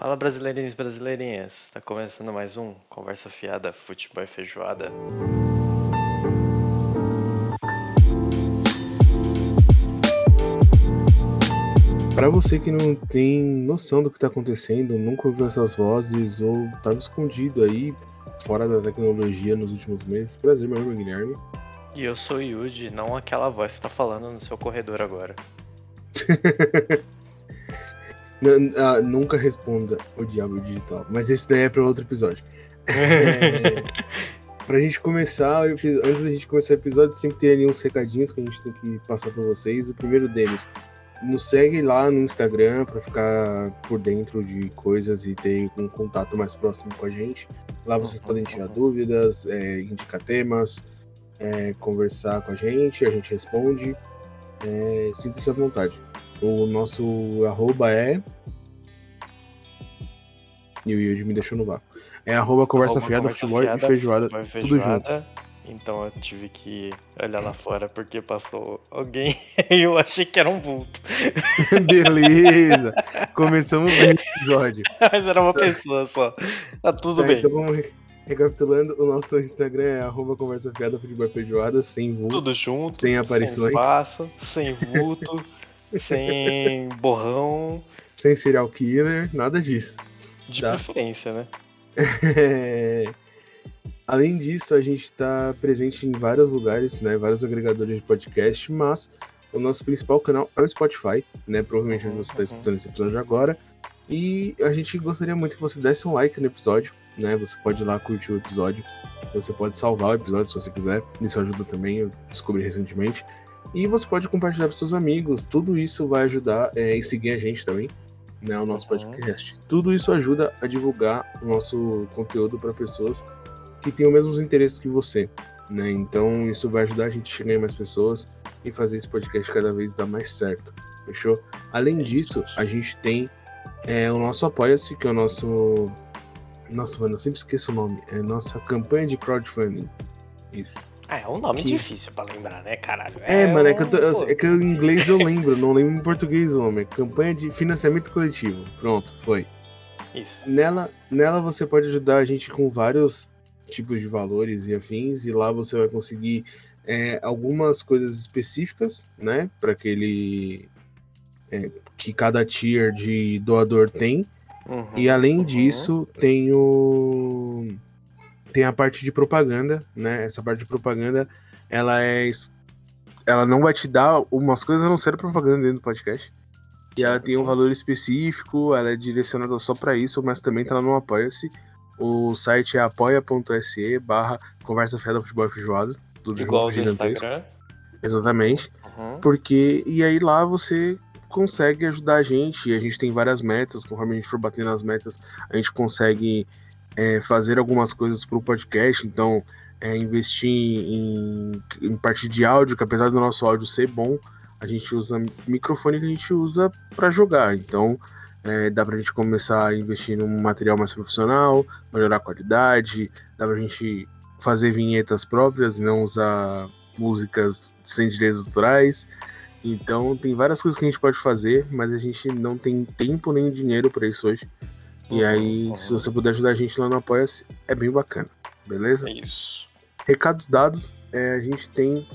Fala brasileirinhos e brasileirinhas, tá começando mais um Conversa Fiada Futebol e Feijoada. Para você que não tem noção do que tá acontecendo, nunca ouviu essas vozes ou tava escondido aí fora da tecnologia nos últimos meses, prazer, meu nome é Guilherme. E eu sou Yuji, não aquela voz que tá falando no seu corredor agora. N- ah, nunca responda o diabo digital, mas esse daí é para outro episódio. É, pra gente começar, antes da gente começar o episódio, sempre tem ali uns recadinhos que a gente tem que passar pra vocês. O primeiro deles, nos segue lá no Instagram pra ficar por dentro de coisas e ter um contato mais próximo com a gente. Lá vocês podem tirar dúvidas, é, indicar temas, é, conversar com a gente, a gente responde. É, Sinta-se à vontade. O nosso arroba é. E o Yuji me deixou no vácuo. É arroba conversa Arroba fiada, futebol Fiada, e feijoada. E tudo Feijoada. Então eu tive que olhar lá fora porque passou alguém e eu achei que era um vulto. Beleza! Começamos bem o episódio. Mas era uma pessoa só. Tá tudo Tá, bem. Então vamos re- recapitulando. O nosso Instagram é arroba conversa fiada, futebol e feijoada, sem vulto. Tudo junto. Sem aparições. Sem espaço, sem vulto, sem borrão. Sem serial killer, nada disso. De Tá. preferência, né? É, Além disso, a gente está presente em vários lugares, né? Vários agregadores de podcast, mas o nosso principal canal é o Spotify, né? Provavelmente onde você está Uhum. escutando esse episódio agora. E a gente gostaria muito que você desse um like no episódio, né? Você pode ir lá curtir o episódio. Você pode salvar o episódio se você quiser. Isso ajuda também, eu descobri recentemente. E você pode compartilhar para seus amigos. Tudo isso vai ajudar é, e seguir a gente também, né? O nosso Uhum. podcast. Tudo isso ajuda a divulgar o nosso conteúdo para pessoas que têm os mesmos interesses que você, né? Então isso vai ajudar a gente a chegar em mais pessoas e fazer esse podcast cada vez dar mais certo, fechou? Além disso, a gente tem é, o nosso Apoia-se, que é o nosso. Nossa, mano, eu sempre esqueço o nome. É nossa campanha de crowdfunding. Isso. Ah, é um nome Que- difícil pra lembrar, né, caralho? É, mano, é que, eu tô- eu- é que em inglês eu lembro, não lembro em português o nome. É campanha de financiamento coletivo. Pronto, foi. Isso. Nela, nela você pode ajudar a gente com vários tipos de valores e afins, e lá você vai conseguir é, algumas coisas específicas, né, para aquele é, que cada tier de doador tem. Uhum, E além uhum. disso, tem o tem a parte de propaganda, né? Essa parte de propaganda, ela é ela não vai te dar umas coisas a não ser propaganda dentro do podcast. E ela tem um valor específico, ela é direcionada só para isso, mas também tá lá no Apoia-se. O site é apoia.se barra conversa fiada futebol e feijoada. Tudo Igual gigantesco. Instagram. Exatamente. Uhum. Porque, e aí lá você consegue ajudar a gente, e a gente tem várias metas, conforme a gente for batendo as metas, a gente consegue é, fazer algumas coisas para o podcast, então é, investir em, em parte de áudio, que apesar do nosso áudio ser bom, a gente usa microfone que a gente usa para jogar, então é, dá pra gente começar a investir num material mais profissional, melhorar a qualidade, dá pra gente fazer vinhetas próprias e não usar músicas sem direitos autorais. Então tem várias coisas que a gente pode fazer, mas a gente não tem tempo nem dinheiro para isso hoje. E Uhum, aí, uhum. se você puder ajudar a gente lá no Apoia-se, é bem bacana. Beleza? É isso. Recados dados, é, a gente tem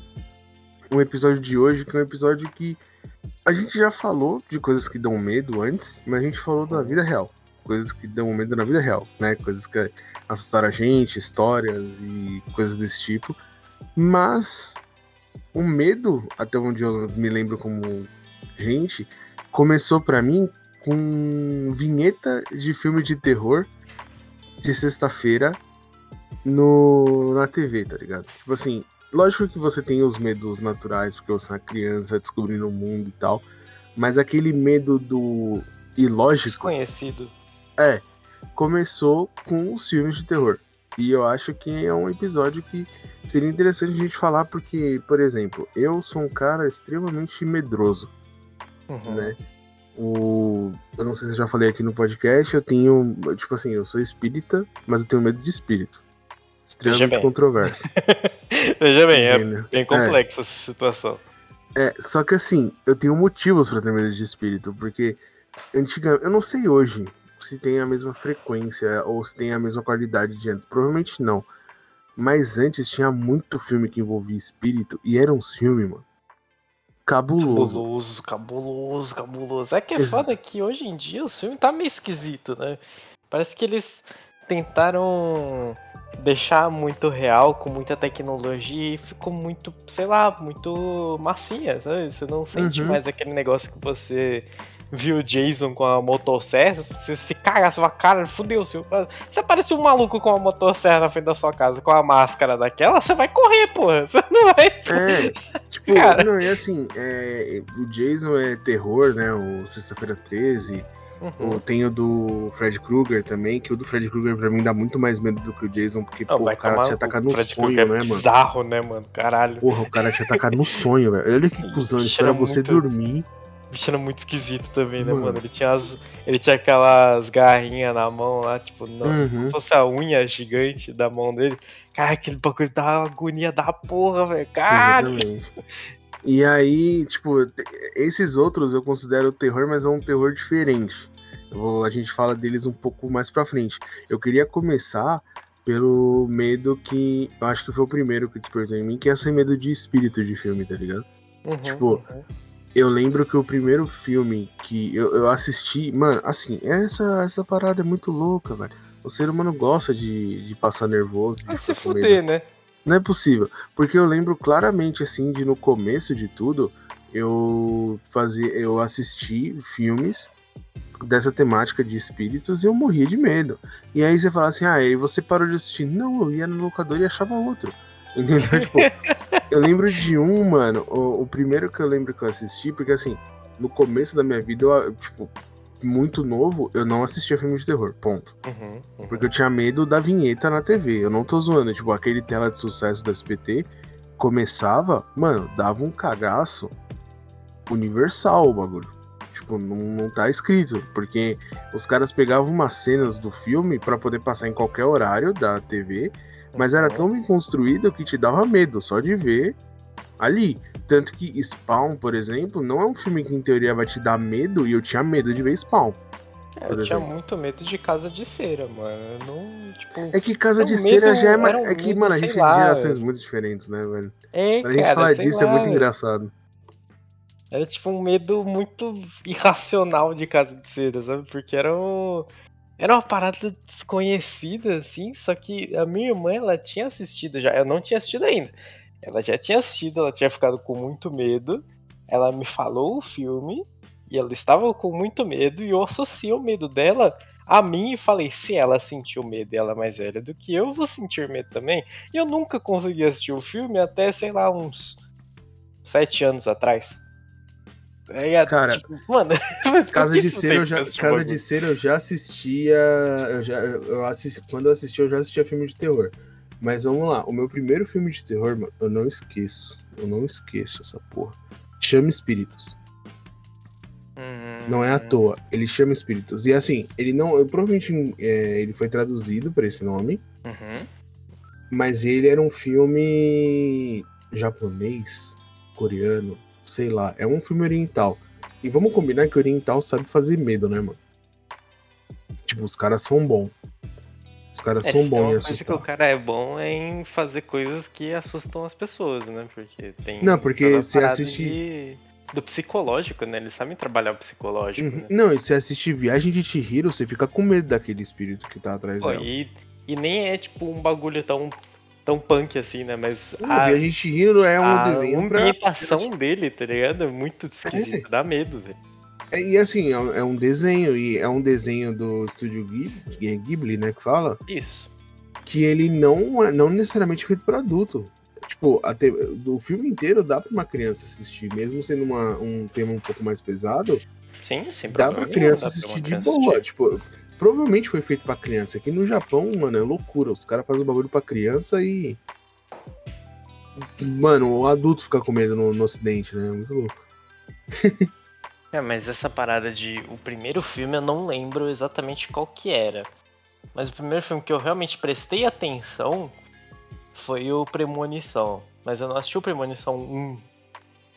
um episódio de hoje que é um episódio que a gente já falou de coisas que dão medo antes, mas a gente falou da vida real. Coisas que dão medo na vida real, né? Coisas que assustaram a gente, histórias e coisas desse tipo. Mas o medo, até onde eu me lembro como gente, começou pra mim com vinheta de filme de terror de sexta-feira no na TV, tá ligado? Tipo assim, lógico que você tem os medos naturais, porque você é uma criança descobrindo o mundo e tal, mas aquele medo do ilógico Desconhecido. é, começou com os filmes de terror. E eu acho que é um episódio que seria interessante a gente falar, porque, por exemplo, eu sou um cara extremamente medroso, Uhum. né? O... Eu não sei se eu já falei aqui no podcast, eu tenho. Tipo assim, eu sou espírita, mas eu tenho medo de espírito. Extremamente controverso. Veja bem, é entendeu? bem complexa essa situação. É, só que assim, eu tenho motivos pra ter medo de espírito, porque antigamente, eu não sei hoje se tem a mesma frequência ou se tem a mesma qualidade de antes. Provavelmente não. Mas antes tinha muito filme que envolvia espírito e era um filme, mano. Cabuloso. Cabuloso, cabuloso, cabuloso. É que é Ex- foda que hoje em dia o filme tá meio esquisito, né? Parece que eles tentaram deixar muito real, com muita tecnologia, e ficou muito, sei lá, muito massinha, sabe? Você não sente Uhum. mais aquele negócio que você viu o Jason com a motosserra, você se caga sua cara, fudeu, seu. Se aparecer um maluco com a motosserra na frente da sua casa com a máscara daquela, você vai correr, porra. Você não vai. É, tipo, Cara. não, e assim, é, o Jason é terror, né? O Sexta-feira 13. Uhum. Tem o do Fred Krueger também, que o do Fred Krueger pra mim dá muito mais medo do que o Jason, porque, Não, pô, o cara te ataca no Fred sonho, Krueger né, é mano? bizarro, né, mano? Caralho. Porra, o cara te ataca no sonho, velho. Olha que cuzão, espera era você muito- dormir. Bicho era muito esquisito também, né, Mano. mano? Ele tinha, as, ele tinha aquelas garrinhas na mão lá, tipo, não, Uhum. como se fosse a unha gigante da mão dele. Cara, aquele bagulho dá uma agonia da porra, velho. Caralho! Exatamente. E aí, tipo, esses outros eu considero terror, mas é um terror diferente. Vou- a gente fala deles um pouco mais pra frente. Eu queria começar pelo medo que. Eu acho que foi o primeiro que despertou em mim, que é esse medo de espírito de filme, tá ligado? Uhum, tipo, uhum. Eu lembro que o primeiro filme que eu, eu assisti. Mano, assim, essa, essa parada é muito louca, velho. O ser humano gosta de, de passar nervoso. Vai se fuder, né? Não é possível. Porque eu lembro claramente, assim, de no começo de tudo, eu fazia, eu assisti filmes dessa temática de espíritos e eu morria de medo. E aí você fala assim, ah, e você parou de assistir? Não, eu ia no locador e achava outro. Entendeu? tipo, eu lembro de um, mano, o, o primeiro que eu lembro que eu assisti, porque assim, no começo da minha vida, eu, tipo, muito novo, eu não assistia filme de terror, ponto. Uhum, uhum. Porque eu tinha medo da vinheta na TV. Eu não tô zoando. Tipo, aquele tela de sucesso da SPT começava, mano, dava um cagaço universal o bagulho. Tipo, não, não tá escrito. Porque os caras pegavam umas cenas do filme pra poder passar em qualquer horário da TV. Mas era tão bem construído que te dava medo só de ver ali. Tanto que Spawn, por exemplo, não é um filme que em teoria vai te dar medo. E eu tinha medo de ver Spawn. É, eu tinha exemplo. muito medo de casa de cera, mano. Não, tipo. É que Casa É de Cera já é. um é que, medo, mano, a gente é de gerações velho. muito diferentes, né, velho? É, Pra gente cara, falar sei disso é lá, muito velho. engraçado. Era tipo um medo muito irracional de casa de cera, sabe? Porque era um. Era uma parada desconhecida, assim, só que a minha irmã, ela tinha assistido já. Eu não tinha assistido ainda. Ela já tinha assistido, ela tinha ficado com muito medo. Ela me falou o filme e ela estava com muito medo e eu associei o medo dela a mim e falei, se ela sentiu medo ela é mais velha do que eu, eu vou sentir medo também. E eu nunca consegui assistir o filme até, sei lá, uns sete anos atrás. É, Cara, tipo, mano, Casa de tu Cera, eu já, Casa bagulho? de Cera eu já assistia. Eu já, eu assisti, quando eu assisti, eu já assistia filme de terror. Mas vamos lá, o meu primeiro filme de terror, mano, eu não esqueço. Eu não esqueço essa porra. Chama Espíritos. Hum, Não é à toa. Ele chama Espíritos. E assim, ele não. eu- provavelmente é, ele foi traduzido pra esse nome. Uhum. Mas ele era um filme japonês, coreano, sei lá. É um filme oriental. E vamos combinar que oriental sabe fazer medo, né, mano? Tipo, os caras são bons. Os caras É, são se bons em coisa que assustar. o cara é bom é em fazer coisas que assustam as pessoas, né? Porque tem. Não, porque parada assiste- de- Do psicológico, né? Eles sabem trabalhar o psicológico, Uhum. né? Não, e se assistir Viagem de Chihiro, você fica com medo daquele espírito que tá atrás Pô, dela. e, e nem é tipo um bagulho tão, tão punk assim, né? Mas Não, a, Viagem de Chihiro é um a desenho pra. ambientação dele, tá ligado? É muito esquisito, dá medo, velho. É, E assim, é um- é desenho, e é um desenho do estúdio Ghibli, é Ghibli, né, que fala. Isso. que ele não é não necessariamente feito para adulto. Tipo, até, do filme inteiro dá pra uma criança assistir, mesmo sendo uma, um tema um pouco mais pesado, Sim, sem dá pra nenhum, criança pra assistir de criança boa. Tipo, provavelmente foi feito pra criança. Aqui no Japão, mano, é loucura. Os caras fazem o bagulho pra criança e. Mano, o adulto fica com medo no, no ocidente, né? Muito louco. É, mas essa parada de. O primeiro filme eu não lembro exatamente qual que era. Mas o primeiro filme que eu realmente prestei atenção foi o Premonição. Mas eu não assisti o Premonição 1.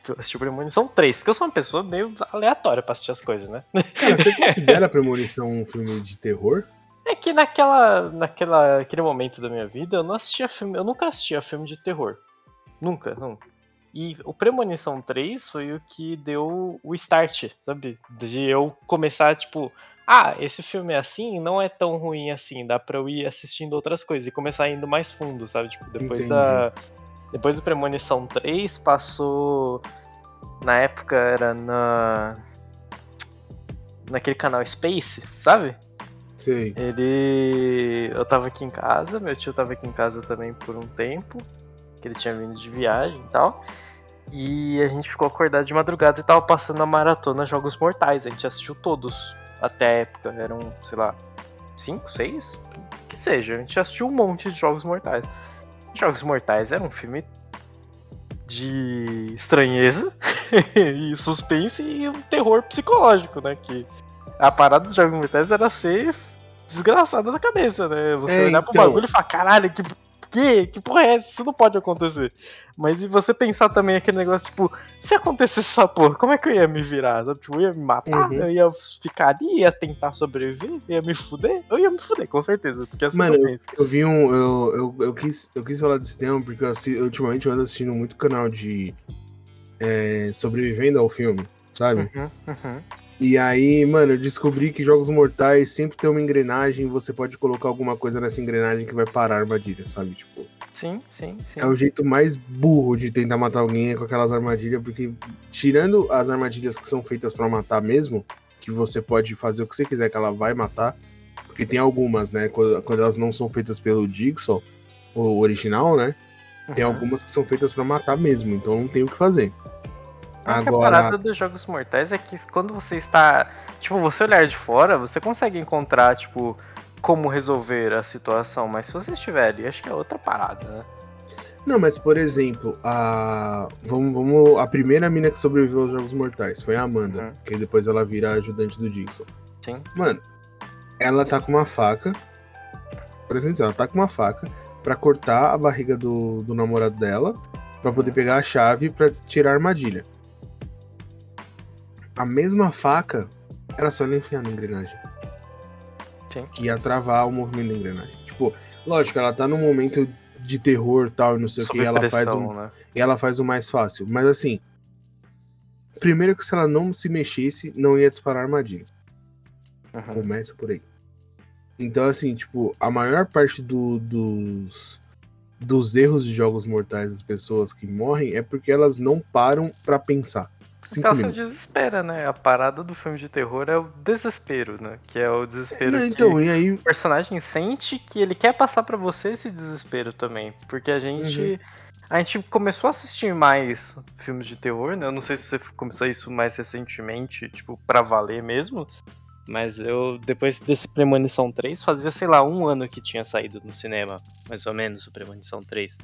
Eu assisti o Premonição 3, porque eu sou uma pessoa meio aleatória pra assistir as coisas, né? Cara, você considera Premonição um filme de terror? É que naquela, naquela, naquele momento da minha vida eu não assistia filme, eu nunca assistia filme de terror. Nunca, nunca. E o Premonição 3 foi o que deu o start, sabe? De eu começar, tipo, ah, esse filme é assim, não é tão ruim assim, dá pra eu ir assistindo outras coisas e começar indo mais fundo, sabe? Tipo, depois Entendi. da. Depois do Premonição 3 passou. Na época era na. Naquele canal Space, sabe? Sei. Ele. Eu tava aqui em casa, meu tio tava aqui em casa também por um tempo, que ele tinha vindo de viagem e tal. E a gente ficou acordado de madrugada e tava passando a maratona Jogos Mortais. A gente assistiu todos até a época. Eram, sei lá, 5, 6? Que seja. A gente assistiu um monte de Jogos Mortais. Jogos Mortais era um filme de estranheza e suspense e um terror psicológico, né? Que a parada dos Jogos Mortais era ser desgraçado da cabeça, né? Você É, olhar pro então. bagulho e falar, caralho, que, que, que porra é essa? Isso não pode acontecer. Mas e você pensar também aquele negócio, tipo, se acontecesse essa porra, como é que eu ia me virar? sabe? Tipo, eu ia me matar, Uhum. eu ia ficar ali, ia tentar sobreviver, ia me fuder? Eu ia me fuder, com certeza, porque assim Mano, eu eu, eu vi um. Eu, eu, eu, quis, eu quis falar desse tema porque eu, ultimamente eu ando assistindo muito canal de. é, sobrevivendo ao filme, sabe? Uhum, uhum. E aí, mano, eu descobri que jogos mortais sempre tem uma engrenagem você pode colocar alguma coisa nessa engrenagem que vai parar a armadilha, sabe? Tipo, Sim, sim, sim. é o jeito mais burro de tentar matar alguém com aquelas armadilhas, porque tirando as armadilhas que são feitas pra matar mesmo, que você pode fazer o que você quiser que ela vai matar, porque tem algumas, né, quando, quando elas não são feitas pelo Jigsaw, o original, né, tem Uhum. algumas que são feitas pra matar mesmo, então não tem o que fazer. É que a Agora, parada dos jogos mortais é que quando você está. Tipo, você olhar de fora, você consegue encontrar, tipo, como resolver a situação. Mas se você estiver ali, acho que é outra parada, né? Não, mas por exemplo, a. Vamos, vamos. A primeira mina que sobreviveu aos Jogos Mortais foi a Amanda, Uhum. que depois ela vira ajudante do Dixon. Sim. Mano, ela tá com uma faca. Presta atenção, ela tá com uma faca pra cortar a barriga do, do namorado dela, pra poder pegar a chave pra tirar a armadilha. A mesma faca era só ela enfiar na engrenagem. Sim. Que ia travar o movimento da engrenagem. Tipo, lógico, ela tá num momento de terror tal, e não sei o que, e ela faz um, né? ela faz o mais fácil. Mas assim, primeiro que se ela não se mexesse, não ia disparar a armadilha. Uhum. Começa por aí. Então, assim, tipo, a maior parte do- dos, dos erros de jogos mortais das pessoas que morrem é porque elas não param pra pensar. Cinco Ela se minutos. desespera, né? A parada do filme de terror é o desespero, né? Que é o desespero que então, e aí. o personagem sente que ele quer passar pra você esse desespero também. Porque a gente. Uhum. A gente começou a assistir mais filmes de terror, né? Eu não sei se você começou isso mais recentemente, tipo, pra valer mesmo. Mas eu, depois desse Premonição 3, fazia, sei lá, um ano que tinha saído no cinema, mais ou menos, o Premonição 3.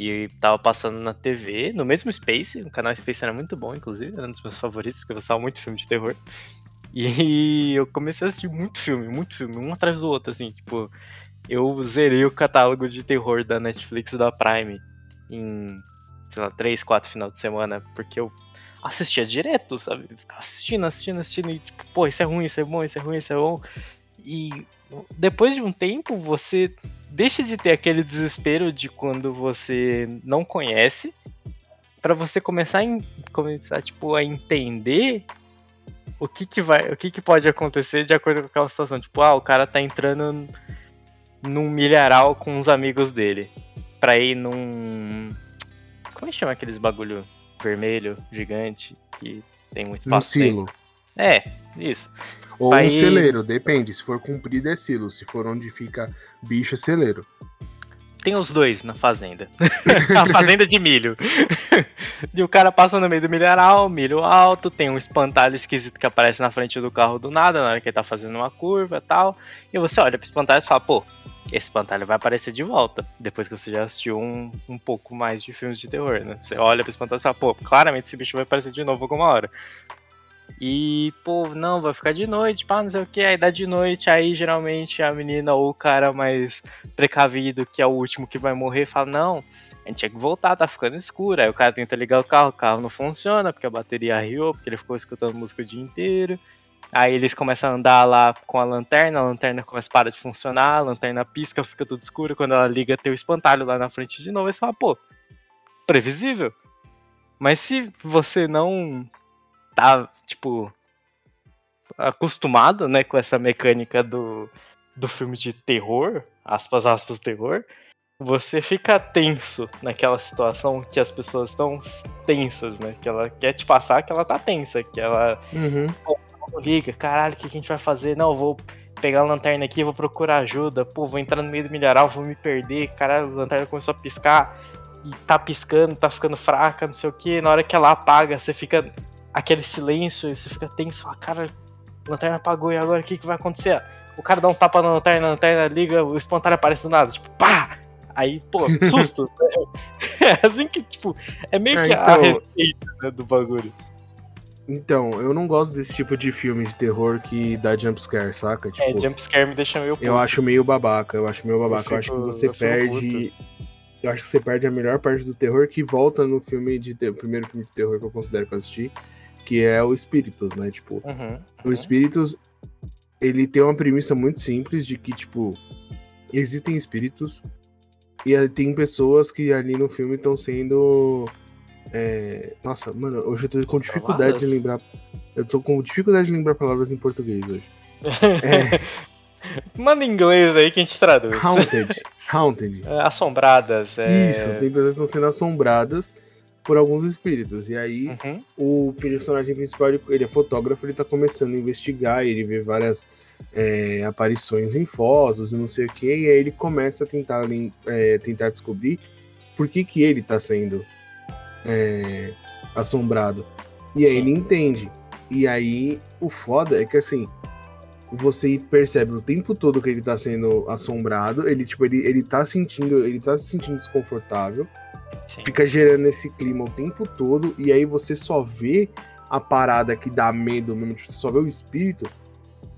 E tava passando na TV, no mesmo Space, o canal Space era muito bom, inclusive, era um dos meus favoritos, porque eu gostava muito de filme de terror. E eu comecei a assistir muito filme, muito filme, um atrás do outro, assim, tipo, eu zerei o catálogo de terror da Netflix e da Prime em, sei lá, 3, 4 final de semana, porque eu assistia direto, sabe? Ficava assistindo, assistindo, assistindo, e tipo, pô, isso é ruim, isso é bom, isso é ruim, isso é bom. E depois de um tempo, você deixa de ter aquele desespero de quando você não conhece, pra você começar a, começar, tipo, a entender o que que vai, o que que pode acontecer de acordo com aquela situação. Tipo, ah, o cara tá entrando num milharal com os amigos dele. Pra ir num. Como é que chama aqueles bagulho vermelho, gigante, que tem muito Um espaço dentro? É, isso. Ou Aí- um celeiro, depende. Se for comprido é silo. Se for onde fica bicho é celeiro. Tem os dois na fazenda. a fazenda de milho. e o cara passa no meio do milharal, milho alto, tem um espantalho esquisito que aparece na frente do carro do nada, na hora que ele tá fazendo uma curva e tal. E você olha pro espantalho e fala, pô, esse espantalho vai aparecer de volta. Depois que você já assistiu um, um pouco mais de filmes de terror, né? Você olha pro espantalho e fala, pô, claramente esse bicho vai aparecer de novo alguma hora. E, pô, não, vai ficar de noite, pá, não sei o que, aí dá de noite, aí geralmente a menina ou o cara mais precavido, que é o último que vai morrer, fala, não, a gente tinha que voltar, tá ficando escuro. Aí o cara tenta ligar o carro, o carro não funciona, porque a bateria arriou, porque ele ficou escutando música o dia inteiro. Aí eles começam a andar lá com a lanterna, a lanterna começa a parar de funcionar, a lanterna pisca, fica tudo escuro. Quando ela liga, tem o espantalho lá na frente de novo. Aí você fala, pô, previsível. Mas se você não tá, tipo, acostumado, né, com essa mecânica do, do filme de terror, aspas, aspas, terror, você fica tenso naquela situação que as pessoas estão tensas, né? Que ela quer te passar que ela tá tensa, que ela Uhum. liga, caralho, o que, a gente vai fazer? Não, vou pegar a lanterna aqui, vou procurar ajuda, pô, vou entrar no meio do milharal, vou me perder, caralho, a lanterna começou a piscar e tá piscando, tá ficando fraca, não sei o que, na hora que ela apaga, você fica aquele silêncio, e você fica tenso, fala, cara, a lanterna apagou e agora o que, que vai acontecer? O cara dá um tapa na lanterna, a lanterna liga, o espantalho aparece do nada, tipo, pá! Aí, pô, susto. é assim que, tipo, é meio É, que a então- receita né, do bagulho. Então, eu não gosto desse tipo de filme de terror que dá jumpscare, saca? É, Tipo, jumpscare me deixa meio eu puto. acho meio babaca, eu acho meio babaca. Eu, acho que você eu perde. Eu acho que você perde a melhor parte do terror que volta no filme de ter... o primeiro filme de terror que eu considero que eu assisti, que é o Espíritos, né? Tipo, Uhum, o uhum. Espíritos, ele tem uma premissa muito simples de que, tipo, existem espíritos e tem pessoas que ali no filme estão sendo. é, Nossa, mano, hoje eu tô com dificuldade de lembrar. Eu tô com dificuldade de lembrar palavras em português hoje. É, Manda em inglês aí que a gente traduz. haunted. Haunted. É, Assombradas. É... Isso, tem pessoas que estão sendo assombradas por alguns espíritos. E aí, Uhum. o personagem principal, ele, é fotógrafo, ele tá começando a investigar, ele vê várias é, aparições em fotos e não sei o que, e aí ele começa a tentar, é, tentar descobrir por que que ele tá sendo é, assombrado. E aí Sim. ele entende. E aí, o foda é que assim, você percebe o tempo todo que ele tá sendo assombrado, ele, tipo, ele, ele tá sentindo, ele tá se sentindo desconfortável, Sim. fica gerando esse clima o tempo todo, e aí você só vê a parada que dá medo mesmo, tipo, você só vê o espírito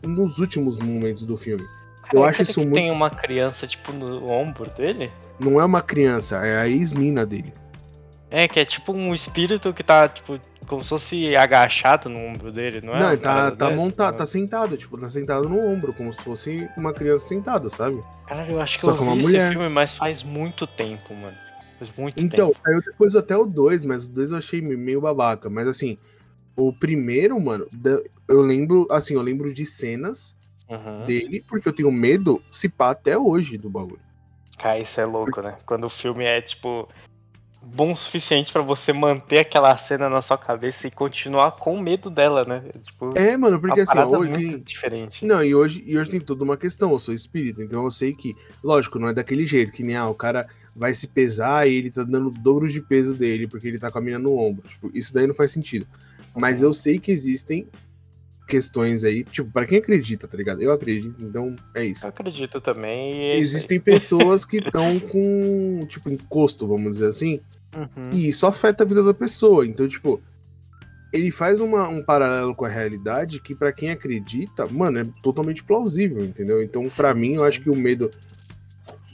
nos últimos momentos do filme. Eu acho isso que muito- Tem uma criança, tipo, no ombro dele? Não é uma criança, é a ex-mina dele. É, que é tipo um espírito que tá, tipo, como se fosse agachado no ombro dele, não é? Não, ele tá, tá montado, tá sentado, tipo, tá sentado no ombro, como se fosse uma criança sentada, sabe? Caralho, eu acho que Só eu que vi uma esse mulher. filme, mas faz muito tempo, mano. Faz muito Então, tempo. saiu depois até o 2, mas o 2 eu achei meio babaca. Mas assim, o primeiro, mano, eu lembro, assim, eu lembro de cenas Uhum. dele, porque eu tenho medo, se pá, até hoje do bagulho. Cara, isso é louco, né? Quando o filme é, tipo, bom o suficiente pra você manter aquela cena na sua cabeça e continuar com medo dela, né? Tipo, É, mano, porque assim, parada hoje. muito diferente. Não, e hoje, e hoje tem toda uma questão, eu sou espírita, então eu sei que, lógico, não é daquele jeito, que nem ah, o cara vai se pesar e ele tá dando dobro de peso dele, porque ele tá com a mina no ombro. Tipo, isso daí não faz sentido. Mas Uhum. eu sei que existem questões aí, tipo, pra quem acredita, tá ligado? Eu acredito, então é isso. Eu acredito também. É Existem pessoas que estão com, tipo, encosto, vamos dizer assim. Uhum. e isso afeta a vida da pessoa. Então, tipo, ele faz uma- um paralelo com a realidade que, pra quem acredita, mano, é totalmente plausível, entendeu? Então, pra Sim, mim, eu acho que o medo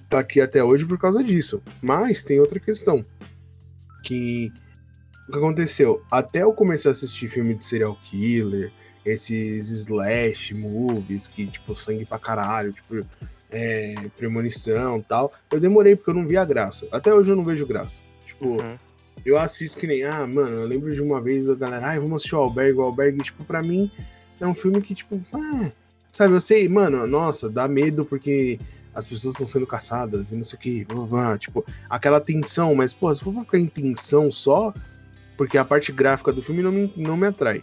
tá aqui até hoje por causa disso. Mas tem outra questão. Que. O que aconteceu? Até eu começar a assistir filme de serial killer, esses slash movies que, tipo, sangue pra caralho, tipo, é, premonição e tal, eu demorei porque eu não via graça. Até hoje eu não vejo graça. Tipo, Uhum. eu assisto que nem, ah, mano, eu lembro de uma vez a galera, ah, vamos assistir o Albergue, o Albergue, tipo, pra mim é um filme que, tipo, ah, sabe, eu sei, mano, nossa, dá medo porque as pessoas estão sendo caçadas e não sei o que, blá, blá, tipo, aquela tensão, mas, pô, se for pra ficar em tensão só, porque a parte gráfica do filme não me, não me atrai.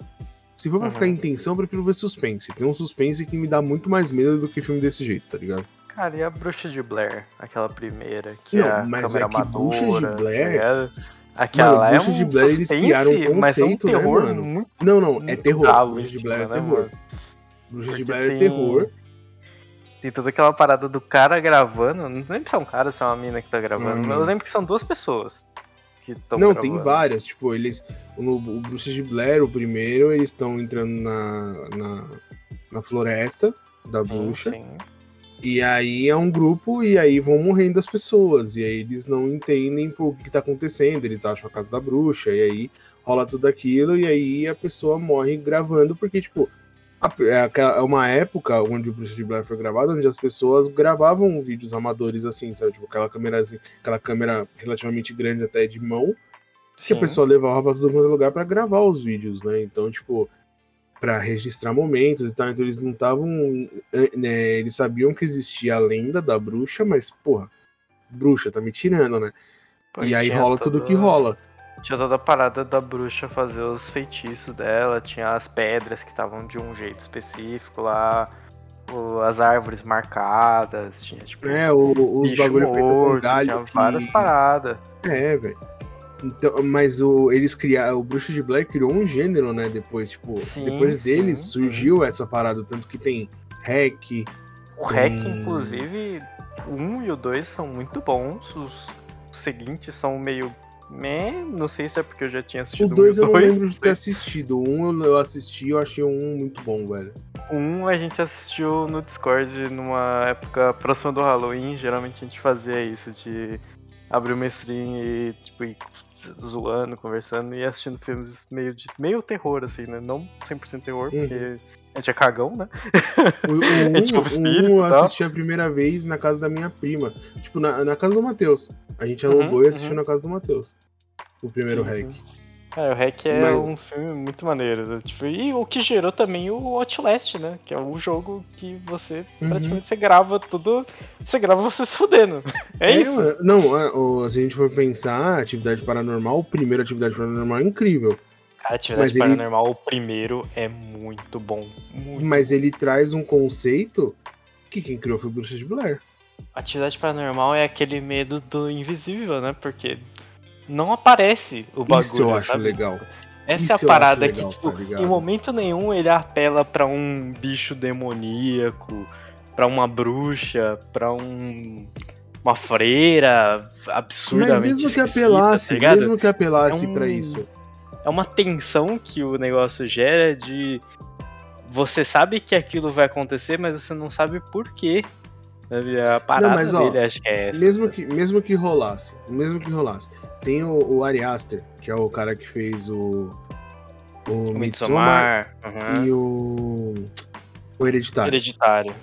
Se for pra Uhum. ficar em tensão, eu prefiro ver suspense. Tem um suspense que me dá muito mais medo do que filme desse jeito, tá ligado? Cara, e a Bruxa de Blair? Aquela primeira, que Não, é a mas câmera é que Bruxa de amadora, Blair- tá? Aquela Mano, é Bruxa um de Blair, eles suspense, criaram um mas é um conceito, né, terror mano? muito Não, não, é terror. bravo Bruxa de Blair é né, terror. mano? Bruxa de Blair é tem- terror. Tem toda aquela parada do cara gravando. Não lembro se é um cara se é uma mina que tá gravando. Uma mas eu lembro que são duas pessoas. Que estão Não, gravando? tem várias. Tipo, eles. No, o Bruxas de Blair, o primeiro, eles estão entrando na, na, na floresta da Sim, bruxa. sim. E aí é um grupo e aí vão morrendo as pessoas. E aí eles não entendem por o que, que tá acontecendo. Eles acham a casa da bruxa. E aí rola tudo aquilo. E aí a pessoa morre gravando, porque, tipo, é é uma época onde o Bruxa de Blair foi gravado, onde as pessoas gravavam vídeos amadores assim, sabe? Tipo, aquela câmera, aquela câmera relativamente grande até de mão que a Sim. pessoa levava pra todo mundo lugar pra gravar os vídeos, né? Então, tipo, pra registrar momentos e tal. Então eles não estavam. Né, eles sabiam que existia a lenda da bruxa, mas, porra, bruxa, tá me tirando, né? E aí rola tudo que rola. Tinha toda a parada da bruxa fazer os feitiços dela, tinha as pedras que estavam de um jeito específico lá, as árvores marcadas, tinha tipo. É, o- os bagulho morto, galho. tinha que- várias paradas. É, velho. Então, mas o, eles criaram. O Bruxa de Blair criou um gênero, né? Depois, tipo, Sim, depois deles sim, surgiu essa parada, tanto que tem hack. O REC, Hum. inclusive, o 1 e o 2 são muito bons, os seguintes são meio. Meh, não sei se é porque eu já tinha O assistido o 2 eu não dois, lembro de ter assistido. O 1 um eu assisti eu achei um muito bom, velho. O 1 a gente assistiu no Discord numa época próxima do Halloween. Geralmente a gente fazia isso, de abrir uma stream e tipo, ir zoando, conversando e assistindo filmes meio de meio terror, assim, né? Não 100% terror, Uhum. porque a gente é cagão, né? O, o, É tipo um, espírito um eu assisti a primeira vez na casa da minha prima. Tipo, na, na casa do Matheus. A gente alugou Uhum, e assistiu uhum. na casa do Matheus. O primeiro sim. É, o Hack é Mas- um filme muito maneiro. né? Tipo, e o que gerou também o Outlast, né? Que é o jogo que você Uhum. praticamente você grava tudo. Você grava você se fudendo. É, isso. mano, Não, é, se a gente for pensar, atividade paranormal, o primeiro atividade paranormal é incrível. Cara, Atividade Mas ele- Paranormal, o primeiro é muito bom. Muito. Mas ele traz um conceito que quem criou foi o Bruxa de Blair. Atividade Paranormal é aquele medo do invisível, né? Porque não aparece o bagulho. Isso eu acho sabe? legal. Essa Isso é a parada legal, que, tipo, tá em momento nenhum ele apela pra um bicho demoníaco, pra uma bruxa, pra um. Uma freira absurdamente Mas mesmo que esquisita, apelasse, tá mesmo que apelasse É um- pra isso. é uma tensão que o negócio gera de você sabe que aquilo vai acontecer, mas você não sabe por quê. A parada mas, ó, dele acho que é essa. Mesmo que, mesmo que rolasse, mesmo que rolasse. Tem o, o Ari Aster, que é o cara que fez o. O O Midsommar Midsommar, aham. e o. O Hereditário. Hereditário.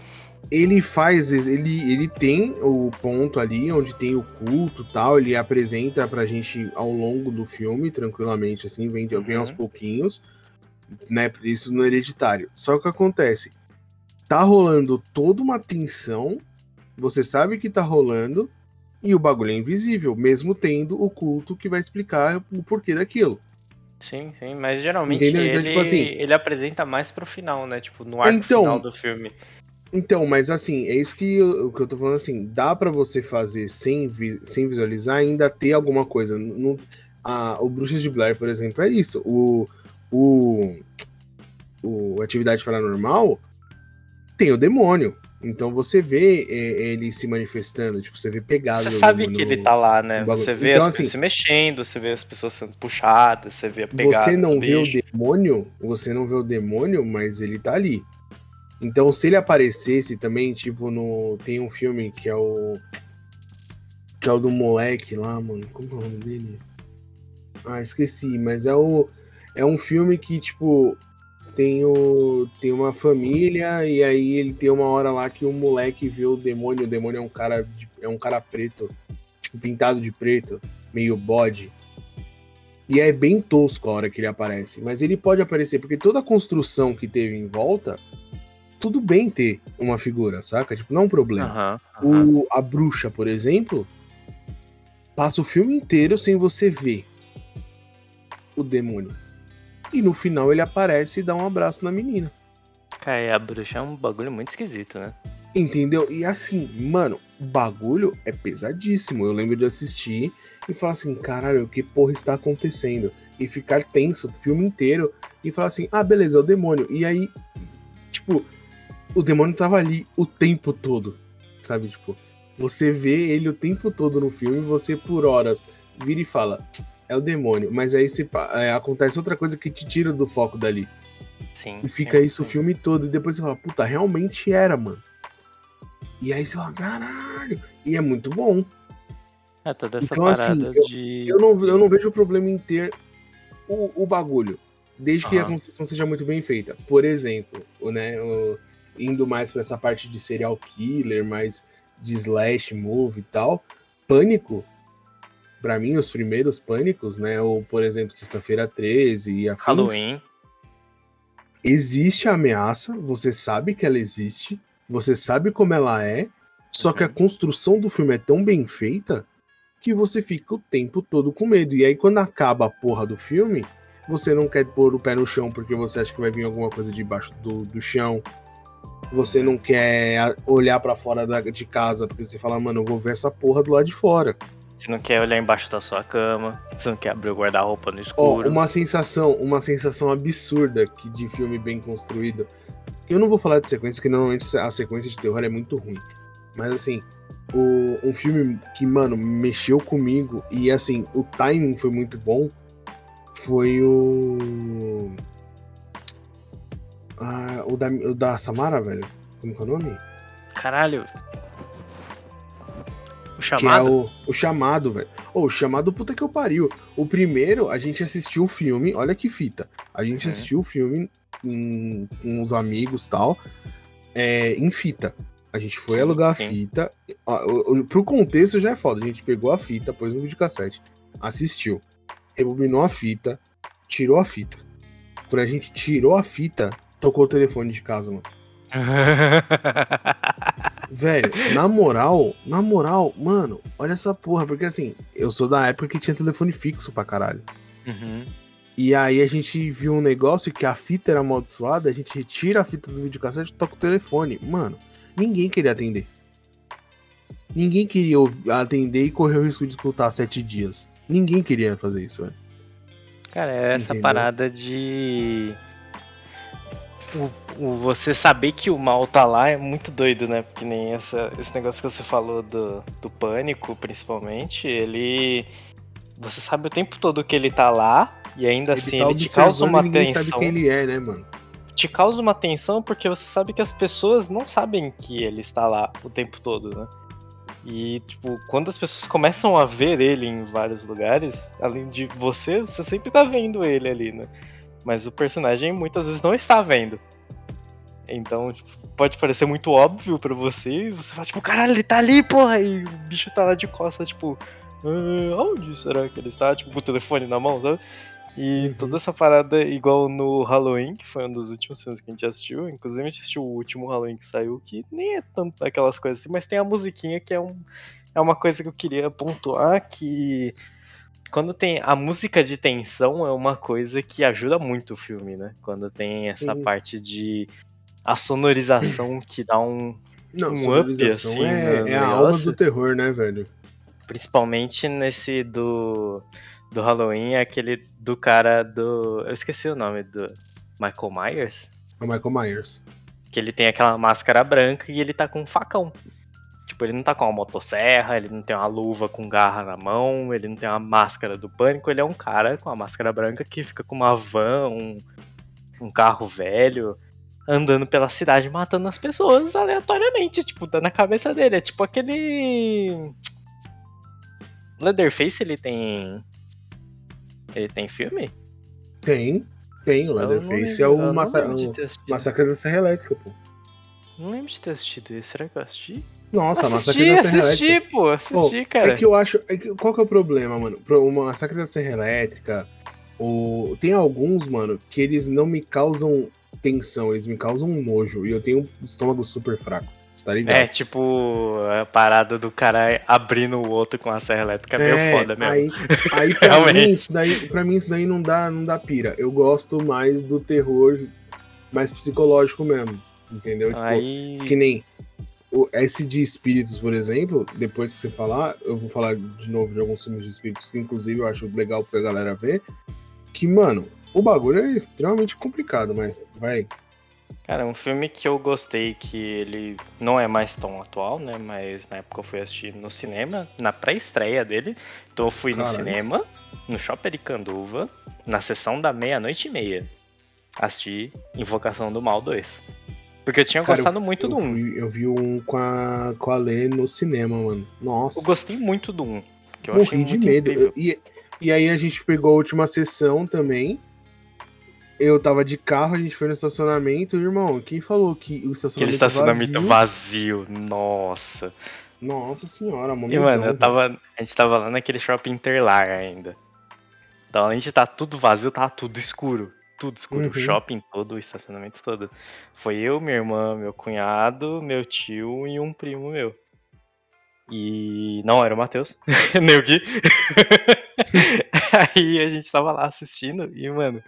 Ele faz. Ele, ele tem o ponto ali onde tem o culto e tal. Ele apresenta pra gente ao longo do filme, tranquilamente, assim, vem, vem Uhum. aos pouquinhos. Né, isso no hereditário. Só que o que acontece? Tá rolando toda uma tensão. Você sabe que tá rolando. E o bagulho é invisível, mesmo tendo o culto que vai explicar o porquê daquilo. Sim, sim, mas geralmente Entendeu? Então, ele, tipo assim- ele apresenta mais pro final, né? Tipo, no arco Então, final do filme. Então, mas assim, é isso que eu, que eu tô falando assim, dá pra você fazer sem, vi- sem visualizar ainda ter alguma coisa. No, a, o Bruxas de Blair, por exemplo, é isso. O, o, o Atividade Paranormal tem o demônio. Então você vê é, ele se manifestando, tipo, você vê pegado. Você sabe no- que ele tá lá, né? Você vê Então, as assim, se mexendo, você vê as pessoas sendo puxadas, você vê a pegada. Você não vê o bicho. demônio, você não vê o demônio, mas ele tá ali. Então, se ele aparecesse também, tipo, no. Tem um filme que é o. Que é o do moleque lá, mano. Como é o nome dele? Ah, esqueci, mas é o. É um filme que, tipo, tem, o, tem uma família e aí ele tem uma hora lá que o moleque vê o demônio. O demônio é um cara, de- é um cara preto, tipo, pintado de preto, meio bode. E é bem tosco a hora que ele aparece. Mas ele pode aparecer, porque toda a construção que teve em volta, tudo bem ter uma figura, saca? Tipo, não é um problema. Aham, aham. O, a bruxa, por exemplo, passa o filme inteiro sem você ver o demônio. E no final ele aparece e dá um abraço na menina. Cara, e a bruxa é um bagulho muito esquisito, né? Entendeu? E assim, mano, o bagulho é pesadíssimo. Eu lembro de assistir e falar assim, caralho, o que porra está acontecendo? E ficar tenso o filme inteiro e falar assim, ah, beleza, é o demônio. E aí, tipo, o demônio tava ali o tempo todo, sabe? Tipo, você vê ele o tempo todo no filme, você por horas vira e fala, é o demônio. Mas aí se, é, acontece outra coisa que te tira do foco dali. Sim. E fica sim, isso o sim. filme todo. E depois você fala, puta, realmente era, mano. E aí você fala, caralho. E é muito bom. É toda essa Então, assim, parada de. Eu não, eu não vejo problema em ter o, o bagulho. Desde que a Aham. construção seja muito bem feita. Por exemplo, o, né, o- indo mais pra essa parte de serial killer, mais de slash movie e tal. Pânico, pra mim, os primeiros pânicos, né? Ou, por exemplo, Sexta-feira 13 e afins. Halloween. existe a ameaça, você sabe que ela existe, você sabe como ela é, só que a Uhum. construção do filme é tão bem feita que você fica o tempo todo com medo. E aí, quando acaba a porra do filme, você não quer pôr o pé no chão porque você acha que vai vir alguma coisa debaixo do, do chão. Você não quer a- olhar pra fora da- de casa porque você fala, mano, eu vou ver essa porra do lado de fora. Você não quer olhar embaixo da sua cama. Você não quer abrir o guarda-roupa no escuro. uma sensação, uma sensação absurda que de filme bem construído. Eu não vou falar de sequência, porque normalmente a sequência de terror é muito ruim. Mas assim, o, um filme que, mano, mexeu comigo e assim, o timing foi muito bom. Foi o. Ah, o, da, o da Samara, velho. Como que é o nome? Caralho. O Que chamado? é o, o chamado, velho. Ô, o chamado puta que eu pariu. O primeiro, a gente assistiu o filme, olha que fita. A gente Uhum. assistiu o filme em- com os amigos e tal, é, em fita. A gente foi Sim, alugar a sim. fita. Ó, o- o- pro contexto já é foda. A gente pegou a fita, pôs no videocassete, assistiu, rebobinou a fita, tirou a fita. Quando a gente tirou a fita, tocou o telefone de casa, mano. Velho, na moral, na moral, mano, olha essa porra, porque assim, eu sou da época que tinha telefone fixo pra caralho. Uhum. E aí a gente viu um negócio que a fita era amaldiçoada, a gente retira a fita do videocassete e toca o telefone. Mano, ninguém queria atender. Ninguém queria atender e correr o risco de escutar sete dias. Ninguém queria fazer isso, velho. Cara, é essa Entendeu? parada de. O, o você saber que o mal tá lá é muito doido, né? Porque nem essa, esse negócio que você falou do, do pânico, principalmente, ele. Você sabe o tempo todo que ele tá lá, e ainda assim tá ele te causa uma ninguém tensão. sabe quem ele é, né, mano? Te causa uma tensão porque você sabe que as pessoas não sabem que ele está lá o tempo todo, né? E, tipo, quando as pessoas começam a ver ele em vários lugares, além de você, você sempre tá vendo ele ali, né? Mas o personagem muitas vezes não está vendo. Então, tipo, pode parecer muito óbvio pra você, e você fala, tipo, caralho, ele tá ali, porra! E o bicho tá lá de costas, tipo, "Ah, onde será que ele está? Tipo, com o telefone na mão, sabe? E Uhum. toda essa parada, igual no Halloween, que foi um dos últimos filmes que a gente assistiu, inclusive a gente assistiu o último Halloween que saiu, que nem é tanto daquelas coisas assim, mas tem a musiquinha que é, um, é uma coisa que eu queria pontuar, que quando tem a música de tensão é uma coisa que ajuda muito o filme, né? Quando tem essa Sim. parte de a sonorização que dá um, Não, Um up, assim, é, no é a alma do terror, né, velho? Principalmente nesse do, do Halloween, é aquele do cara do. Eu esqueci o nome do. Michael Myers? É o Michael Myers. Que ele tem aquela máscara branca e ele tá com um facão. Tipo, ele não tá com uma motosserra, ele não tem uma luva com garra na mão, ele não tem uma máscara do pânico, ele é um cara com uma máscara branca que fica com uma van, um, um carro velho, andando pela cidade matando as pessoas aleatoriamente, tipo, dando na cabeça dele. É tipo aquele. Leatherface ele tem. Ele tem filme? Tem, tem. O Leatherface é o, massa o. Massacre da Serra Elétrica, pô. Não lembro de ter assistido isso. Será que eu assisti? Nossa, assisti, Massacre da Serra assisti, Elétrica. pô, assisti, cara. É que eu acho. é que- qual que é o problema, mano? Pro- O Massacre da Serra Elétrica. O, tem alguns, mano, que eles não me causam tensão, eles me causam nojo. E eu tenho um estômago super fraco. Você tá ligado? É, tipo, a parada do cara abrindo o outro com a serra elétrica é meio foda mesmo. Aí, aí pra, mim, isso daí, pra mim isso daí não dá, não dá pira. Eu gosto mais do terror mais psicológico mesmo. Entendeu? Tipo, Aí. que nem o, esse de espíritos, por exemplo, depois que você falar, eu vou falar de novo de alguns filmes de espíritos, que inclusive eu acho legal pra galera ver. Que, mano, o bagulho é extremamente complicado, mas vai. Cara, um filme que eu gostei, que ele não é mais tão atual, né? Mas na época eu fui assistir no cinema, na pré-estreia dele. Então eu fui Caralho. no cinema, no Shopping Aricanduva, na sessão da meia-noite e meia. Assisti Invocação do Mal 2. Porque eu tinha Cara, gostado eu, muito eu do 1. Um. eu vi um com a, com a Lê no cinema, mano. Nossa. Eu gostei muito do 1. Que eu Morri de medo. e, e aí a gente pegou a última sessão também eu tava de carro, a gente foi no estacionamento, irmão, quem falou que o estacionamento, Aquele estacionamento vazio, vazio nossa. Nossa senhora, mano. E, mano, eu tava, a gente tava lá naquele shopping Interlar ainda. Então a gente tá tudo vazio, tá tudo escuro. Tudo escuro. Uhum. O shopping todo, o estacionamento todo. Foi eu, minha irmã, meu cunhado, meu tio e um primo meu. E não era o Matheus, nem o Gui. Aí a gente tava lá assistindo e, mano,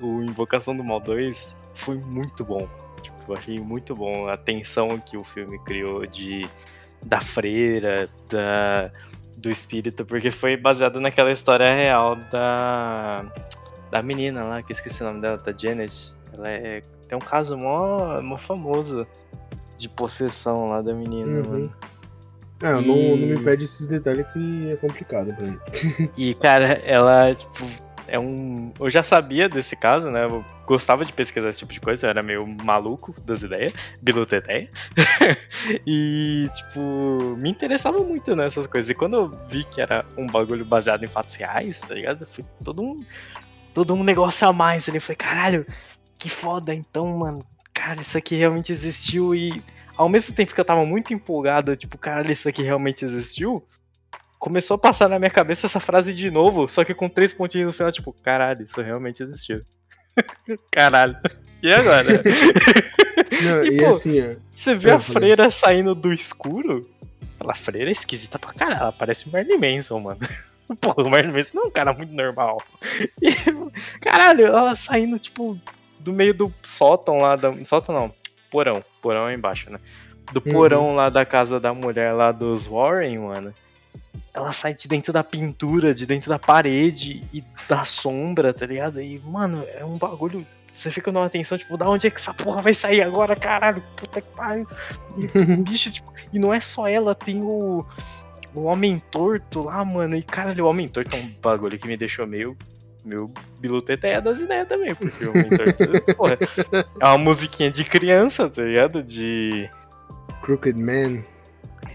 o Invocação do Mal 2 foi muito bom. Tipo, eu achei muito bom a tensão que o filme criou de da freira, da, do espírito, porque foi baseado naquela história real da da menina lá, que eu esqueci o nome dela, da Janet. Ela é, tem um caso mó, mó famoso de possessão lá da menina, uhum. mano. É, e... não, não me pede esses detalhes que é complicado pra mim. E, cara, ela, tipo, é um. Eu já sabia desse caso, né? Eu gostava de pesquisar esse tipo de coisa, eu era meio maluco das ideias, biluteteia. e, tipo, me interessava muito nessas coisas. E quando eu vi que era um bagulho baseado em fatos reais, tá ligado? Foi todo um. Todo um negócio a mais ali. Eu falei, caralho, que foda então, mano. Cara, isso aqui realmente existiu e. Ao mesmo tempo que eu tava muito empolgado, tipo, caralho, isso aqui realmente existiu, começou a passar na minha cabeça essa frase de novo, só que com três pontinhos no final, tipo, caralho, isso realmente existiu. caralho. E agora? Não, e, e pô, assim, é... você vê a freira saindo do escuro? Aquela freira é esquisita pra caralho, ela parece Merlin Manson, mano. Pô, o Merlin Manson não é um cara muito normal. E, caralho, ela saindo, tipo, do meio do sótão lá da. Sótão não, porão. Porão é embaixo, né? Do porão uhum. lá da casa da mulher lá dos Warren, mano ela sai de dentro da pintura, de dentro da parede e da sombra, tá ligado? E, mano, é um bagulho. Você fica numa atenção, tipo, da onde é que essa porra vai sair agora, caralho? Puta que pariu. bicho, tipo, e não é só ela, tem o. O Homem Torto lá, mano. E, caralho, o Homem Torto é um bagulho que me deixou meio. Meu biluteteia das ideias também, porque o Homem Torto. porra, é uma musiquinha de criança, tá ligado? De. Crooked Man.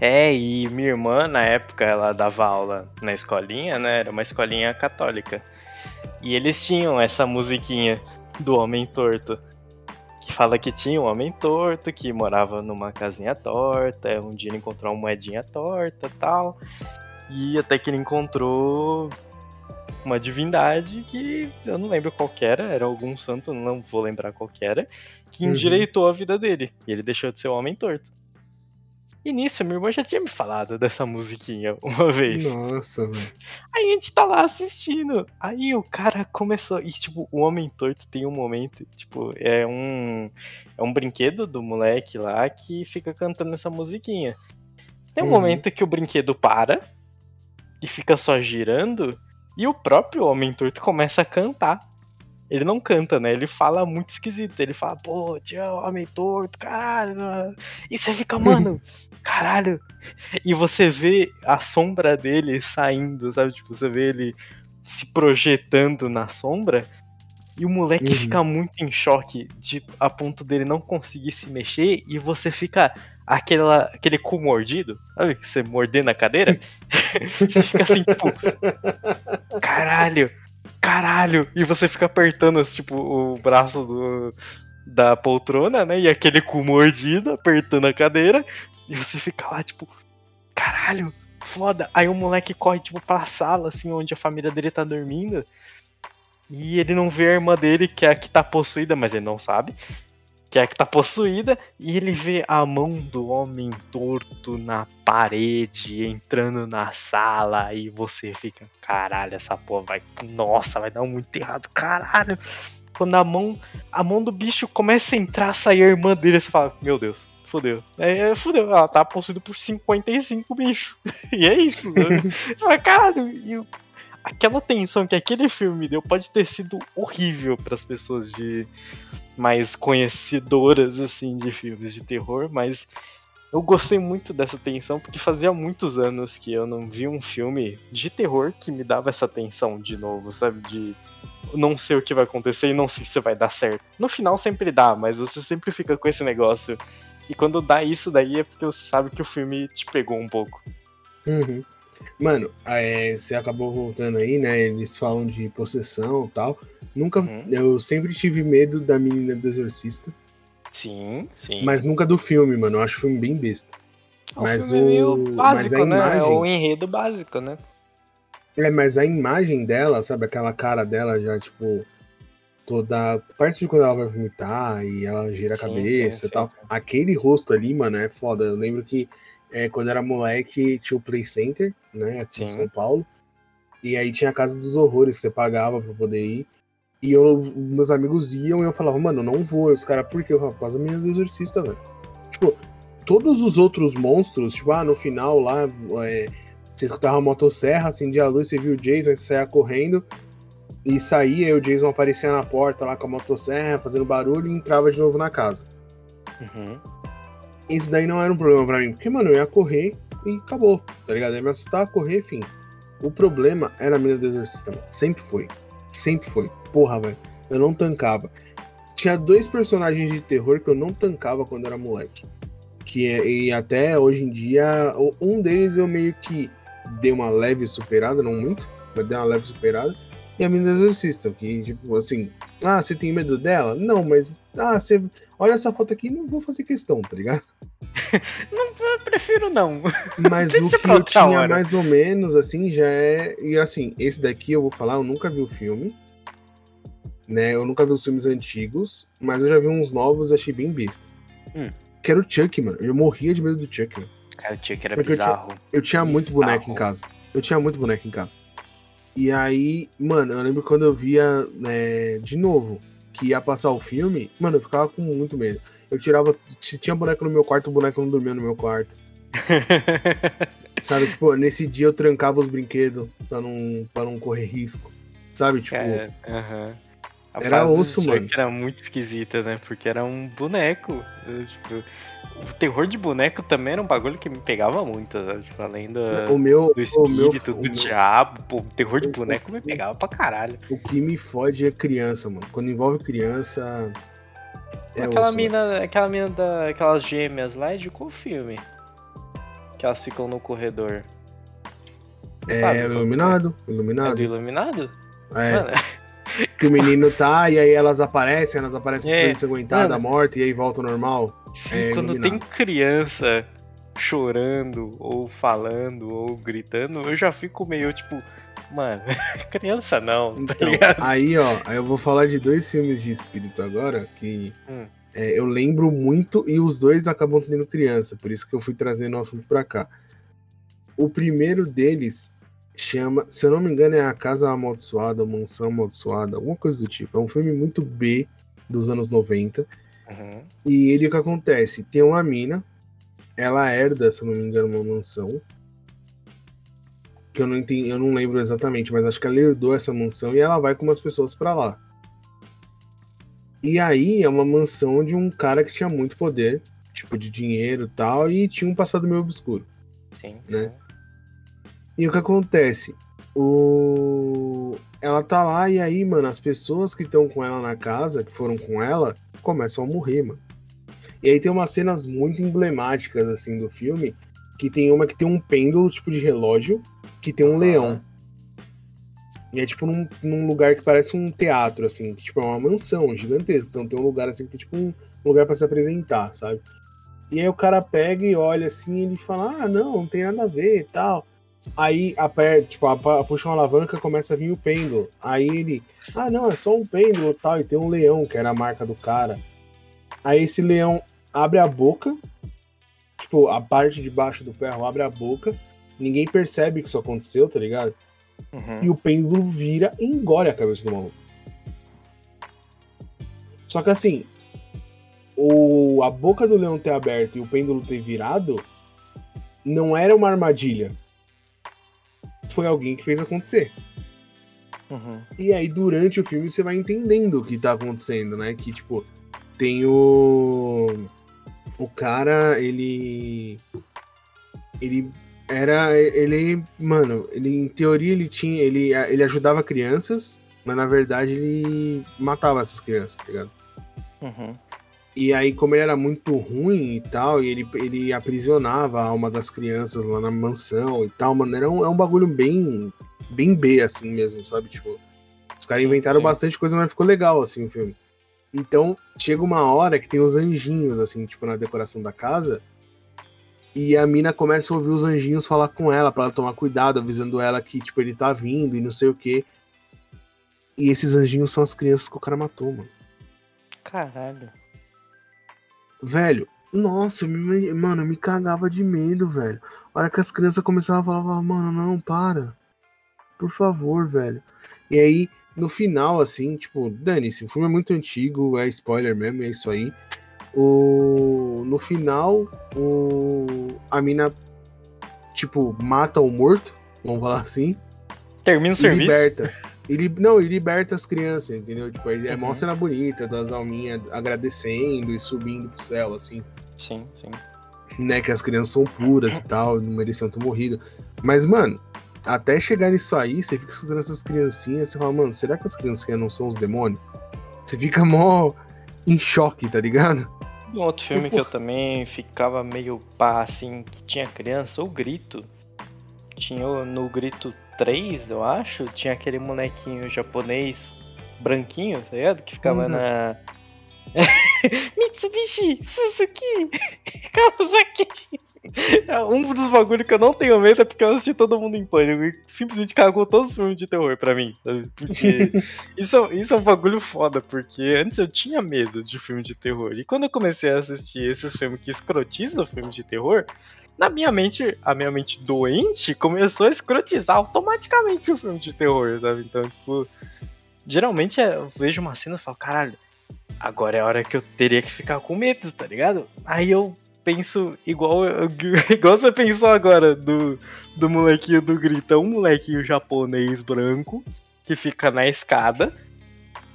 É, e minha irmã, na época, ela dava aula na escolinha, né? Era uma escolinha católica. E eles tinham essa musiquinha do Homem Torto. Fala que tinha um homem torto que morava numa casinha torta. Um dia ele encontrou uma moedinha torta tal. E até que ele encontrou uma divindade que eu não lembro qual era, era algum santo, não vou lembrar qual era, que uhum. endireitou uhum. a vida dele. E ele deixou de ser o homem torto. E nisso, minha irmã já tinha me falado dessa musiquinha uma vez. Nossa, velho. Aí a gente tá lá assistindo. Aí o cara começou. E, tipo, o Homem Torto tem um momento. Tipo, é um. É um brinquedo do moleque lá que fica cantando essa musiquinha. Tem um uhum. momento que o brinquedo para e fica só girando. E o próprio Homem Torto começa a cantar. Ele não canta, né? Ele fala muito esquisito. Ele fala, pô, tio, homem torto, caralho. E você fica, mano, caralho. E você vê a sombra dele saindo, sabe? Tipo, você vê ele se projetando na sombra. E o moleque uhum. fica muito em choque de, a ponto dele não conseguir se mexer. E você fica aquela, aquele cu mordido, sabe? Você morder na cadeira. você fica assim, tipo, caralho caralho! E você fica apertando, tipo, o braço do, da poltrona, né? E aquele cu mordido, apertando a cadeira. E você fica lá, tipo, caralho, foda. Aí o moleque corre, tipo, pra sala, assim, onde a família dele tá dormindo. E ele não vê a irmã dele, que é a que tá possuída, mas ele não sabe que é que tá possuída, e ele vê a mão do homem torto na parede, entrando na sala, e você fica, caralho, essa porra vai. Nossa, vai dar muito errado, caralho. Quando a mão. A mão do bicho começa a entrar, sair a irmã dele, você fala, meu Deus, fodeu. É, fodeu, ela tá possuída por 55 bichos. e é isso, né? caralho, e aquela tensão que aquele filme deu pode ter sido horrível para as pessoas de mais conhecedoras assim de filmes de terror, mas eu gostei muito dessa tensão porque fazia muitos anos que eu não vi um filme de terror que me dava essa tensão de novo, sabe? De não sei o que vai acontecer e não sei se vai dar certo. No final sempre dá, mas você sempre fica com esse negócio. E quando dá isso daí é porque você sabe que o filme te pegou um pouco. Uhum. Mano, é, você acabou voltando aí, né? Eles falam de possessão e tal. Nunca. Uhum. Eu sempre tive medo da menina do exorcista. Sim, sim. Mas nunca do filme, mano. Eu acho o filme bem besta. O mas filme o. É básico, mas a né? Imagem... É o enredo básico, né? É, mas a imagem dela, sabe? Aquela cara dela já, tipo. Toda. Parte de quando ela vai vomitar e ela gira a cabeça e tal. Aquele rosto ali, mano, é foda. Eu lembro que é, quando era moleque, tinha o Play Center, né, aqui Sim. em São Paulo. E aí tinha a Casa dos Horrores, você pagava pra poder ir. E eu, meus amigos iam e eu falava, mano, não vou. E os caras, por quê? Eu falava, por menina do exorcista, velho. Tipo, todos os outros monstros, tipo, ah, no final lá, é, você escutava a motosserra, acendia a luz, você viu o Jason, você saia correndo e saía, e o Jason aparecia na porta lá com a motosserra, fazendo barulho e entrava de novo na casa. Uhum isso daí não era um problema para mim, porque, mano, eu ia correr e acabou, tá ligado? Eu ia me assustar, correr, enfim. O problema era a mina do exorcista. Sempre foi. Sempre foi. Porra, velho. Eu não tancava. Tinha dois personagens de terror que eu não tancava quando era moleque. Que é, e até hoje em dia, um deles eu meio que dei uma leve superada, não muito, mas dei uma leve superada. E a menina do exorcista, que, tipo, assim, ah, você tem medo dela? Não, mas, ah, você olha essa foto aqui, não vou fazer questão, tá ligado? não, prefiro não. Mas o que eu tinha hora. mais ou menos, assim, já é. E assim, esse daqui eu vou falar, eu nunca vi o filme. Né? Eu nunca vi os filmes antigos, mas eu já vi uns novos e achei bem besta. Hum. Que era o Chuck, mano. Eu morria de medo do Chuck, mano. Cara, o Chuck era Porque bizarro. Eu tinha, eu tinha muito boneco em casa. Eu tinha muito boneco em casa. E aí, mano, eu lembro quando eu via né, de novo que ia passar o filme, mano, eu ficava com muito medo. Eu tirava. Se tinha boneco no meu quarto, o boneco não dormia no meu quarto. Sabe, tipo, nesse dia eu trancava os brinquedos pra não, pra não correr risco. Sabe, tipo. Uh -huh. Era osso, mano. Era muito esquisita, né? Porque era um boneco. Tipo, o terror de boneco também era um bagulho que me pegava muito, né? tipo, além do, o meu, do espírito, o meu, do o diabo, pô, o terror de boneco me pegava pra caralho. O que me fode é criança, mano. Quando envolve criança. É aquela osso, mina, aquela mina da, aquelas gêmeas lá é de qual filme? Que elas ficam no corredor. É, Sabe, iluminado, iluminado. É do iluminado? É. Mano, que o menino tá, e aí elas aparecem, elas aparecem é. ensanguentadas, morta, e aí volta ao normal. Sim, é quando tem criança chorando, ou falando, ou gritando, eu já fico meio tipo, mano, criança não, tá então, ligado? Aí, ó, eu vou falar de dois filmes de espírito agora que hum. é, eu lembro muito e os dois acabam tendo criança, por isso que eu fui trazendo o assunto pra cá. O primeiro deles chama, se eu não me engano, é A Casa Amaldiçoada, Mansão Amaldiçoada, alguma coisa do tipo. É um filme muito B dos anos 90. Uhum. E ele o que acontece? Tem uma mina, ela herda, se não me engano, uma mansão. Que eu não entendi, eu não lembro exatamente, mas acho que ela herdou essa mansão e ela vai com umas pessoas para lá. E aí é uma mansão de um cara que tinha muito poder, tipo de dinheiro e tal, e tinha um passado meio obscuro. Sim. Né? E o que acontece? O... Ela tá lá e aí, mano, as pessoas que estão com ela na casa, que foram com ela, começam a morrer, mano. E aí tem umas cenas muito emblemáticas, assim, do filme, que tem uma que tem um pêndulo, tipo de relógio, que tem um ah. leão. E é tipo num, num, lugar que parece um teatro, assim, que tipo é uma mansão gigantesca. Então tem um lugar assim que tem tipo um lugar para se apresentar, sabe? E aí o cara pega e olha assim e ele fala, ah, não, não tem nada a ver e tal. Aí aperta, tipo, puxa uma alavanca começa a vir o pêndulo. Aí ele, ah não, é só um pêndulo tal, e tem um leão, que era a marca do cara. Aí esse leão abre a boca, tipo, a parte de baixo do ferro abre a boca, ninguém percebe que isso aconteceu, tá ligado? Uhum. E o pêndulo vira e engole a cabeça do maluco. Só que assim, o, a boca do leão ter aberto e o pêndulo ter virado não era uma armadilha foi alguém que fez acontecer. Uhum. E aí, durante o filme, você vai entendendo o que tá acontecendo, né? Que, tipo, tem o. O cara, ele. Ele era. Ele. Mano, ele, em teoria, ele tinha. Ele, ele ajudava crianças, mas na verdade ele matava essas crianças, tá ligado? Uhum. E aí, como ele era muito ruim e tal, e ele, ele aprisionava a alma das crianças lá na mansão e tal, mano, era um, é um bagulho bem, bem B, assim mesmo, sabe? Tipo, os caras inventaram bastante coisa, mas ficou legal, assim, o filme. Então, chega uma hora que tem os anjinhos, assim, tipo, na decoração da casa, e a mina começa a ouvir os anjinhos falar com ela, pra ela tomar cuidado, avisando ela que, tipo, ele tá vindo e não sei o quê. E esses anjinhos são as crianças que o cara matou, mano. Caralho. Velho, nossa, eu me, mano, eu me cagava de medo, velho. A hora que as crianças começavam a falar, falava, mano, não, para. Por favor, velho. E aí, no final, assim, tipo, dane-se, o filme é muito antigo, é spoiler mesmo, é isso aí. O... No final, o... a mina, tipo, mata o morto, vamos falar assim, Termina o serviço. liberta. Ele, não, e liberta as crianças, entendeu? Tipo, é Uhum. mó cena bonita das alminhas agradecendo e subindo pro céu, assim. Sim, sim. né, que as crianças são puras e tal, não mereciam ter morrido. Mas, mano, até chegar nisso aí, você fica escutando essas criancinhas, você fala, mano, será que as criancinhas não são os demônios? Você fica mó em choque, tá ligado? Um outro filme que eu também ficava meio pá, assim, que tinha criança, o Grito. Tinha no Grito 3, eu acho, tinha aquele molequinho japonês branquinho, tá ligado? Que ficava Uhum. na. Mitsubishi, Suzuki, Kawasaki. É, Um dos bagulhos que eu não tenho medo é porque eu assisti todo mundo em pânico e simplesmente cagou todos os filmes de terror pra mim. Porque isso, isso é um bagulho foda, porque antes eu tinha medo de filme de terror. E quando eu comecei a assistir esses filmes que escrotizam filme de terror, na minha mente, a minha mente doente começou a escrotizar automaticamente o filme de terror, sabe? Então, tipo, geralmente é, eu vejo uma cena e falo, caralho, agora é a hora que eu teria que ficar com medo, tá ligado? Aí eu penso igual, igual você pensou agora do, do molequinho do grito. É um molequinho japonês branco que fica na escada,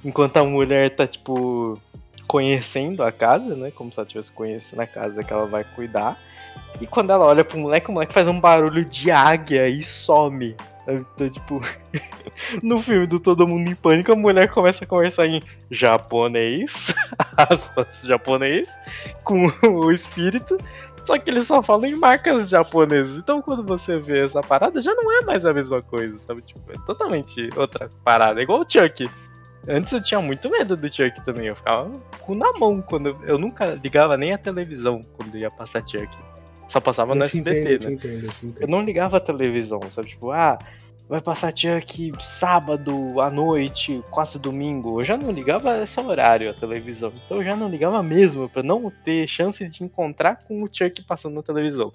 enquanto a mulher tá, tipo, conhecendo a casa, né? Como se ela estivesse conhecendo a casa que ela vai cuidar. E quando ela olha pro moleque, o moleque faz um barulho de águia e some. Então, tipo, no filme do Todo Mundo em Pânico, a mulher começa a conversar em japonês, aspas, japonês, com o espírito, só que ele só fala em marcas japonesas. Então, quando você vê essa parada, já não é mais a mesma coisa, sabe? Tipo, é totalmente outra parada. É igual o Chuck. Antes eu tinha muito medo do Chuck também. Eu ficava com na mão quando eu, eu nunca ligava nem a televisão quando ia passar Chuck. Só passava no eu te SBT, entendo, eu né? te entendo, eu te Eu não ligava a televisão, sabe? Tipo, ah, vai passar Chuck sábado à noite, quase domingo. Eu já não ligava esse horário a televisão. Então eu já não ligava mesmo, pra não ter chance de encontrar com o Chuck passando na televisão.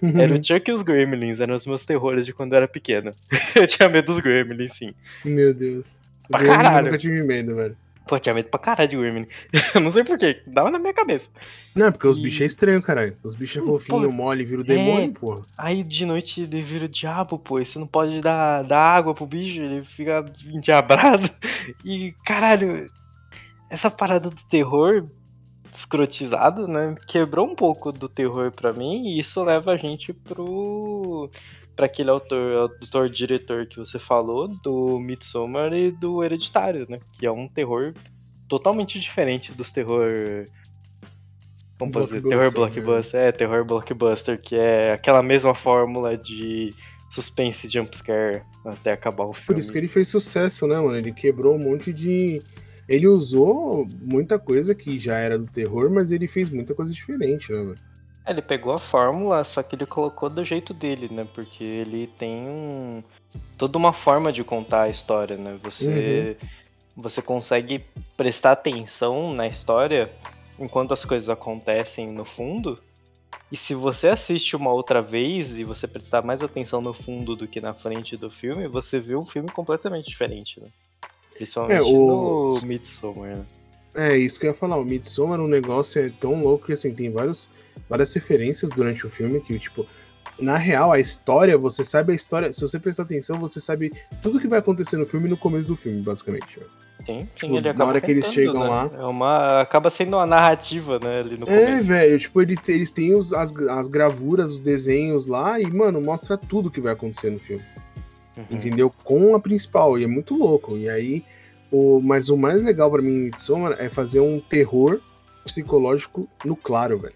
Era o Chuck e os Gremlins, eram os meus terrores de quando eu era pequeno. eu tinha medo dos Gremlins, sim. Meu Deus. Pra Gremlins caralho. Eu nunca tive medo, velho. Pô, eu tinha medo pra caralho de Gremlin. eu não sei porquê, dava na minha cabeça. Não, porque os E- bichos é estranho, caralho. Os bichos é Pô, fofinho, mole, vira o demônio, porra. Aí de noite ele vira o diabo, pô. E você não pode dar, dar água pro bicho, ele fica endiabrado. E caralho, essa parada do terror escrotizado, né? Quebrou um pouco do terror pra mim. E isso leva a gente pro. Pra aquele autor, autor diretor que você falou, do Midsommar e do Hereditário, né? Que é um terror totalmente diferente dos terror. Como posso dizer? Terror Blockbuster, blockbuster. É, terror blockbuster, que é aquela mesma fórmula de suspense e jumpscare até acabar o filme. Por isso que ele fez sucesso, né, mano? Ele quebrou um monte de. Ele usou muita coisa que já era do terror, mas ele fez muita coisa diferente, né, mano? É, Ele pegou a fórmula, só que ele colocou do jeito dele, né? Porque ele tem um... toda uma forma de contar a história, né? Você, você consegue prestar atenção na história enquanto as coisas acontecem no fundo. E se você assiste uma outra vez e você prestar mais atenção no fundo do que na frente do filme, você vê um filme completamente diferente, né? Principalmente É, o- no Midsommar, né? É, isso que eu ia falar. O Midsommar, um negócio é tão louco que, assim, tem vários, várias referências durante o filme que, tipo, na real, a história, você sabe a história. Se você prestar atenção, você sabe tudo que vai acontecer no filme no começo do filme, basicamente. Sim, sim, Tipo, ele na acaba hora que eles chegam né? lá. É uma, acaba sendo uma narrativa, né, ali no É, começo. velho, tipo, ele- eles têm os- as, as gravuras, os desenhos lá e, mano, mostra tudo que vai acontecer no filme. Uhum. entendeu? Com a principal, e é muito louco. E aí, o, mas o mais legal pra mim em Midsommar é fazer um terror psicológico no claro, velho.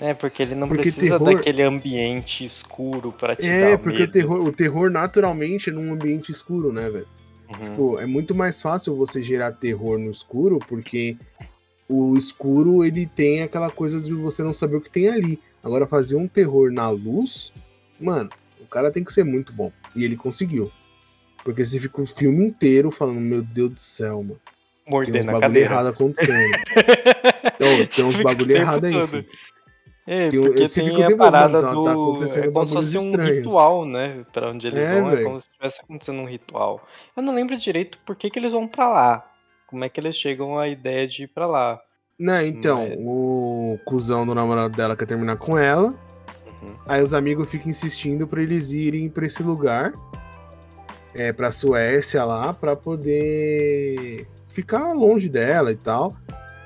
É, porque ele não Porque precisa terror- daquele ambiente escuro pra te É, dar porque o medo. terror, o terror naturalmente é num ambiente escuro, né, velho? Uhum. Pô, é muito mais fácil você gerar terror no escuro, porque o escuro ele tem aquela coisa de você não saber o que tem ali. Agora, fazer um terror na luz, mano, o cara tem que ser muito bom. E ele conseguiu. Porque você fica o filme inteiro falando, meu Deus do céu, mano. Tem uns Mordendo bagulho errado acontecendo. Então, tem uns bagulho errado aí, filho. É, Tem porque esse tem fica a parada mano, tá- do... tá acontecendo é como se fosse um estranhos. ritual, né? Pra onde eles É, vão, é velho. como se estivesse acontecendo um ritual. Eu não lembro direito por que, que eles vão pra lá. Como é que eles chegam à ideia de ir pra lá. Né, então, Mas- o cuzão do namorado dela quer terminar com ela. Uhum. Aí os amigos ficam insistindo pra eles irem pra esse lugar. É, pra Suécia lá, pra poder ficar longe dela e tal.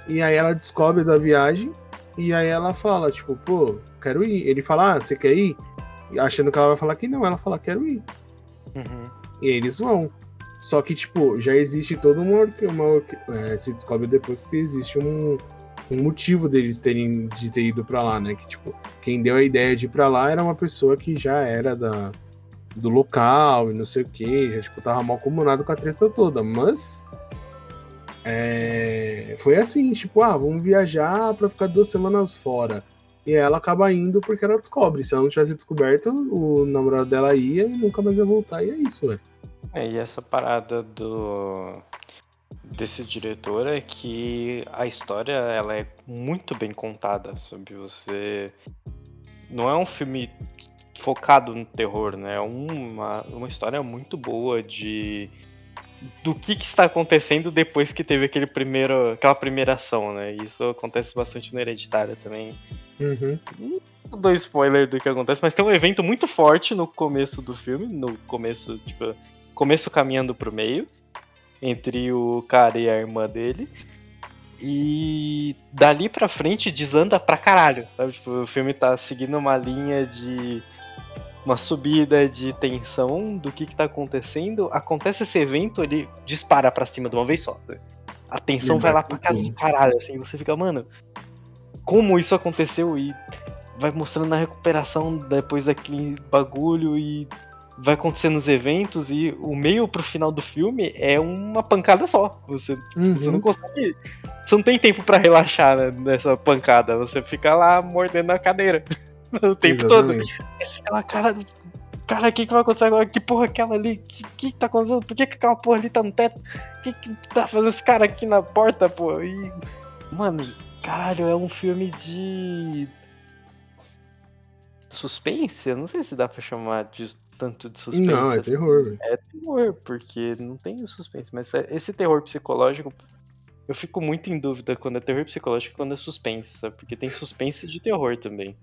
E aí ela descobre da viagem. E aí ela fala, tipo, pô, quero ir. Ele fala, ah, você quer ir? E Achando que ela vai falar que não, ela fala, quero ir. Uhum. E eles vão. Só que, tipo, já existe toda uma. orque- uma é, se descobre depois que existe um, um motivo deles terem de ter ido pra lá, né? Que, tipo, quem deu a ideia de ir pra lá era uma pessoa que já era da, do local e não sei o que, já, tipo, tava mal comunado com a treta toda. Mas. é, foi assim, tipo, ah, vamos viajar pra ficar duas semanas fora. E ela acaba indo porque ela descobre. Se ela não tivesse descoberto, o namorado dela ia e nunca mais ia voltar. E é isso, velho. É, e essa parada do desse diretor é que a história ela é muito bem contada, sabe? Você não é um filme focado no terror, né? É uma, uma história muito boa de do que, que está acontecendo depois que teve aquele primeiro, aquela primeira ação, né? Isso acontece bastante no Hereditário também. Uhum. Não dou spoiler do que acontece, mas tem um evento muito forte no começo do filme, no começo, tipo, começo caminhando pro meio, entre o cara e a irmã dele. E dali pra frente desanda pra caralho, sabe? Tipo, o filme tá seguindo uma linha de uma subida de tensão do que que tá acontecendo. Acontece esse evento, ele dispara pra cima de uma vez só. né? A tensão vai lá pra casa de caralho, assim, você fica, mano, como isso aconteceu e vai mostrando a recuperação depois daquele bagulho e vai acontecendo os eventos e o meio pro final do filme é uma pancada só. Você, você não Uhum. consegue. Você não tem tempo pra relaxar né, nessa pancada. Você fica lá mordendo a cadeira o tempo todo. Exatamente. Fica lá, cara. Cara, o que, que vai acontecer agora? Que porra é aquela ali? O que, que tá acontecendo? Por que, que aquela porra ali tá no teto? O que, que tá fazendo esse cara aqui na porta, pô? E. Mano, caralho, é um filme de. Suspense? Eu não sei se dá pra chamar de tanto de suspense. Não, é assim. terror. É terror, porque não tem suspense, mas é- esse terror psicológico. Eu fico muito em dúvida quando é terror psicológico e quando é suspense, sabe? Porque tem suspense de terror também.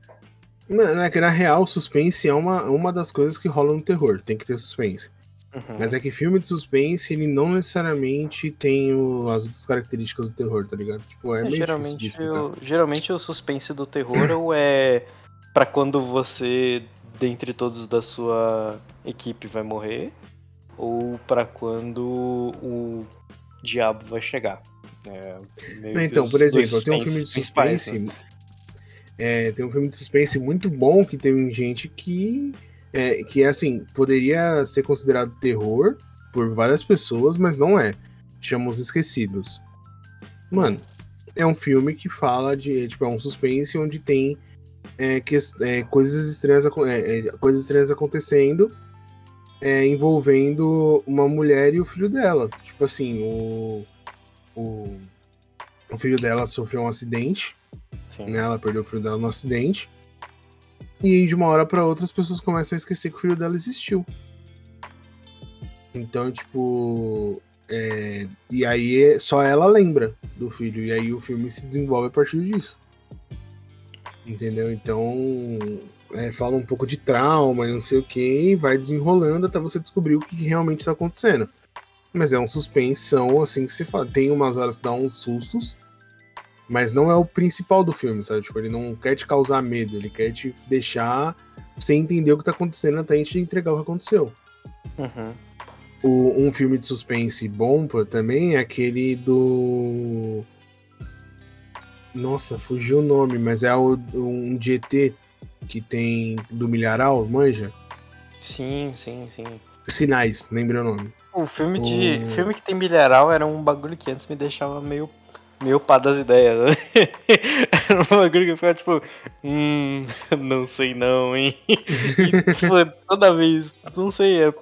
Mano, é na real, suspense é uma, uma das coisas que rola no terror. Tem que ter suspense. Uhum. Mas é que filme de suspense, ele não necessariamente tem o- as outras características do terror, tá ligado? Tipo, é, É, meio difícil de geralmente, o, geralmente o suspense do terror ou é pra quando você, dentre todos da sua equipe, vai morrer, ou pra quando o diabo vai chegar. É, então, por exemplo, tem um filme de suspense. né? É, tem um filme de suspense muito bom que tem gente que. É, que assim, poderia ser considerado terror por várias pessoas, mas não é. Chama Os Esquecidos. Mano, é um filme que fala de. Tipo, é um suspense onde tem é, que, é, coisas, estranhas, é, é, coisas estranhas acontecendo. é, envolvendo uma mulher e o filho dela. Tipo assim, o, o, o filho dela sofreu um acidente Sim. né? Ela perdeu o filho dela no acidente. E de uma hora pra outra, as pessoas começam a esquecer que o filho dela existiu. Então, tipo. é, E aí é- só ela lembra do filho. E aí o filme se desenvolve a partir disso. Entendeu? Então. É, fala um pouco de trauma e não sei o que, e vai desenrolando até você descobrir o que realmente está acontecendo. Mas é um suspensão, assim, que você fala. Tem umas horas que dá uns sustos, mas não é o principal do filme, sabe? Tipo, ele não quer te causar medo, ele quer te deixar sem entender o que tá acontecendo até a gente entregar o que aconteceu. Uhum. O, um filme de suspense bom também é aquele do. Nossa, fugiu o nome, mas é o, um ET que tem do Milharal, manja? Sim, sim, sim. Sinais, lembrei o nome. O filme de. O... filme que tem milharal era um bagulho que antes me deixava meio. Meio pá das ideias, né? era um bagulho que eu ficava tipo. Hum, não sei não, hein? E, tipo, toda vez. Não sei, é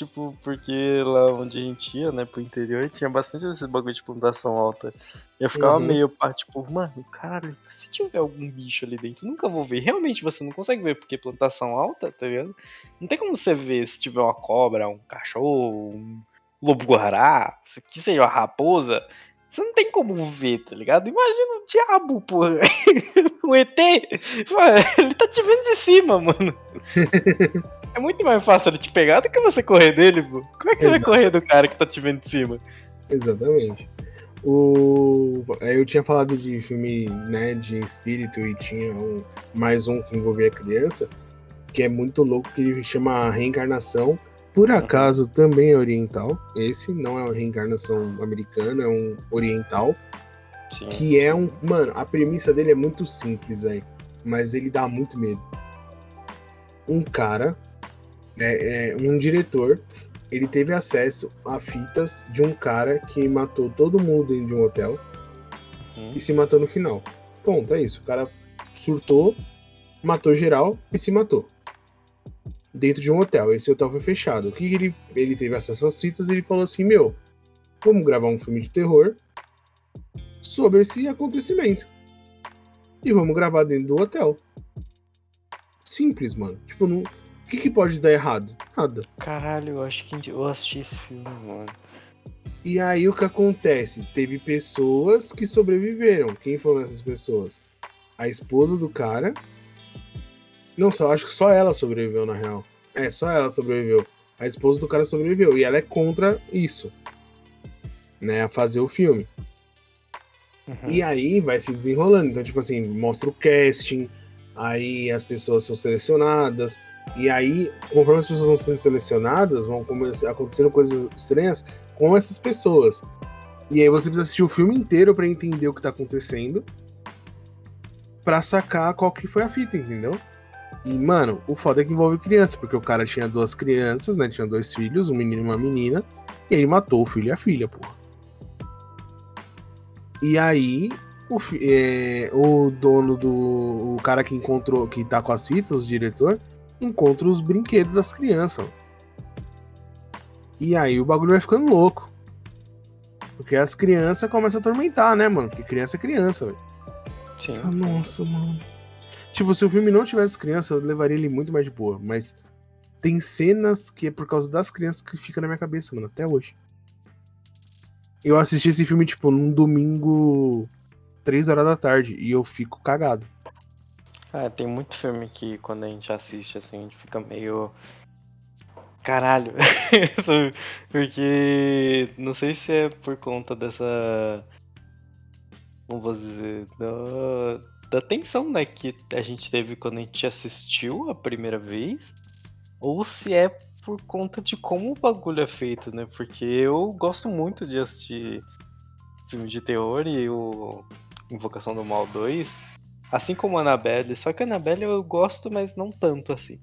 Tipo, porque lá onde a gente ia, né, pro interior, tinha bastante esse bagulho de plantação alta. E eu ficava uhum. meio pá, tipo, mano, caralho, se tiver algum bicho ali dentro, nunca vou ver. Realmente você não consegue ver porque plantação alta, tá ligado? Não tem como você ver se tiver uma cobra, um cachorro, um lobo-guará, que seja uma raposa. Você não tem como ver, tá ligado? Imagina o diabo, porra. o ET. Ele tá te vendo de cima, mano. É muito mais fácil ele te pegar do que você correr dele, pô. Como é que você vai correr do cara que tá te vendo de cima? Exatamente. O... Eu tinha falado de filme né, de espírito e tinha um... mais um que envolvia criança, que é muito louco, que ele chama Reencarnação. Por uhum. acaso também é oriental. Esse não é uma reencarnação americana, é um oriental. Sim. Que é um. Mano, a premissa dele é muito simples, velho. Mas ele dá muito medo. Um cara é, é, um diretor ele teve acesso a fitas de um cara que matou todo mundo dentro de um hotel uhum. e se matou no final. Ponto, é isso. O cara surtou, matou geral e se matou. Dentro de um hotel. Esse hotel foi fechado. O que, que ele, ele teve acesso às fitas? Ele falou assim: Meu, vamos gravar um filme de terror sobre esse acontecimento. E vamos gravar dentro do hotel. Simples, mano. Tipo, não que, que pode dar errado? Nada. Caralho, eu acho que eu assisti esse filme, mano. E aí o que acontece? Teve pessoas que sobreviveram. Quem foram essas pessoas? A esposa do cara. Não, só acho que só ela sobreviveu na real. É, só ela sobreviveu. A esposa do cara sobreviveu e ela é contra isso. Né, a fazer o filme. Uhum. E aí vai se desenrolando. Então, tipo assim, mostra o casting, aí as pessoas são selecionadas, e aí, conforme as pessoas vão sendo selecionadas, vão acontecendo coisas estranhas com essas pessoas. E aí você precisa assistir o filme inteiro para entender o que tá acontecendo. Pra sacar qual que foi a fita, entendeu? E, mano, o foda é que envolve criança, porque o cara tinha duas crianças, né? Tinha dois filhos, um menino e uma menina. E ele matou o filho e a filha, porra. E aí, o, é, o dono do. O cara que encontrou, que tá com as fitas, o diretor, encontra os brinquedos das crianças. E aí o bagulho vai ficando louco. Porque as crianças começam a atormentar, né, mano? Porque criança é criança, velho. Nossa, mano. Tipo, se o filme não tivesse criança, eu levaria ele muito mais de boa. Mas tem cenas que é por causa das crianças que fica na minha cabeça, mano, até hoje. Eu assisti esse filme, tipo, num domingo, 3 horas da tarde, e eu fico cagado. É, tem muito filme que quando a gente assiste, assim, a gente fica meio. Caralho! Porque não sei se é por conta dessa. Como vou dizer? Da, da tensão, né, que a gente teve quando a gente assistiu a primeira vez. Ou se é por conta de como o bagulho é feito, né? Porque eu gosto muito de assistir filme de terror e o Invocação do Mal 2 Assim como Annabelle, só que Annabelle eu gosto, mas não tanto assim.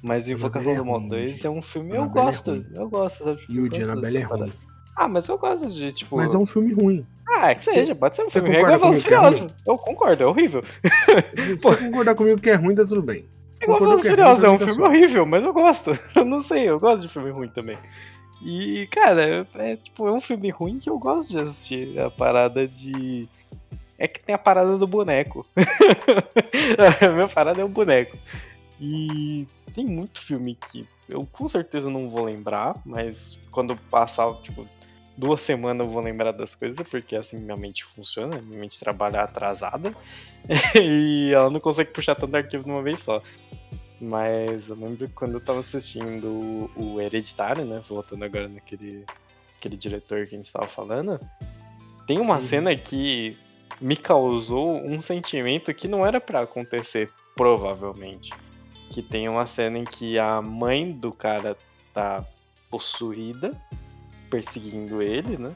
Mas Invocação do Mal 2 é um filme eu é gosto, é eu gosto, sabe? E o de Annabelle é ruim. Ah, mas eu gosto de, tipo. Mas é um filme ruim. Ah, é que seja, pode ser um filme ruim. É Velozes Furiosos. Eu concordo, é horrível. Se você concordar comigo que é ruim, tá tudo bem. É igual Velozes é Furiosos, é um filme horrível, mas eu gosto. Eu não sei, eu gosto de filme ruim também. E, cara, é, tipo, é um filme ruim que eu gosto de assistir. A parada de é que tem a parada do boneco. a minha parada é o boneco. E tem muito filme que eu com certeza não vou lembrar, mas quando passar, tipo, duas semanas eu vou lembrar das coisas, porque assim minha mente funciona, minha mente trabalha atrasada. e ela não consegue puxar tanto arquivo de uma vez só. Mas eu lembro quando eu tava assistindo o Hereditário, né? Voltando agora naquele aquele diretor que a gente tava falando. Tem uma uhum. cena que me causou um sentimento que não era para acontecer, provavelmente. Que tem uma cena em que a mãe do cara tá possuída, perseguindo ele, né?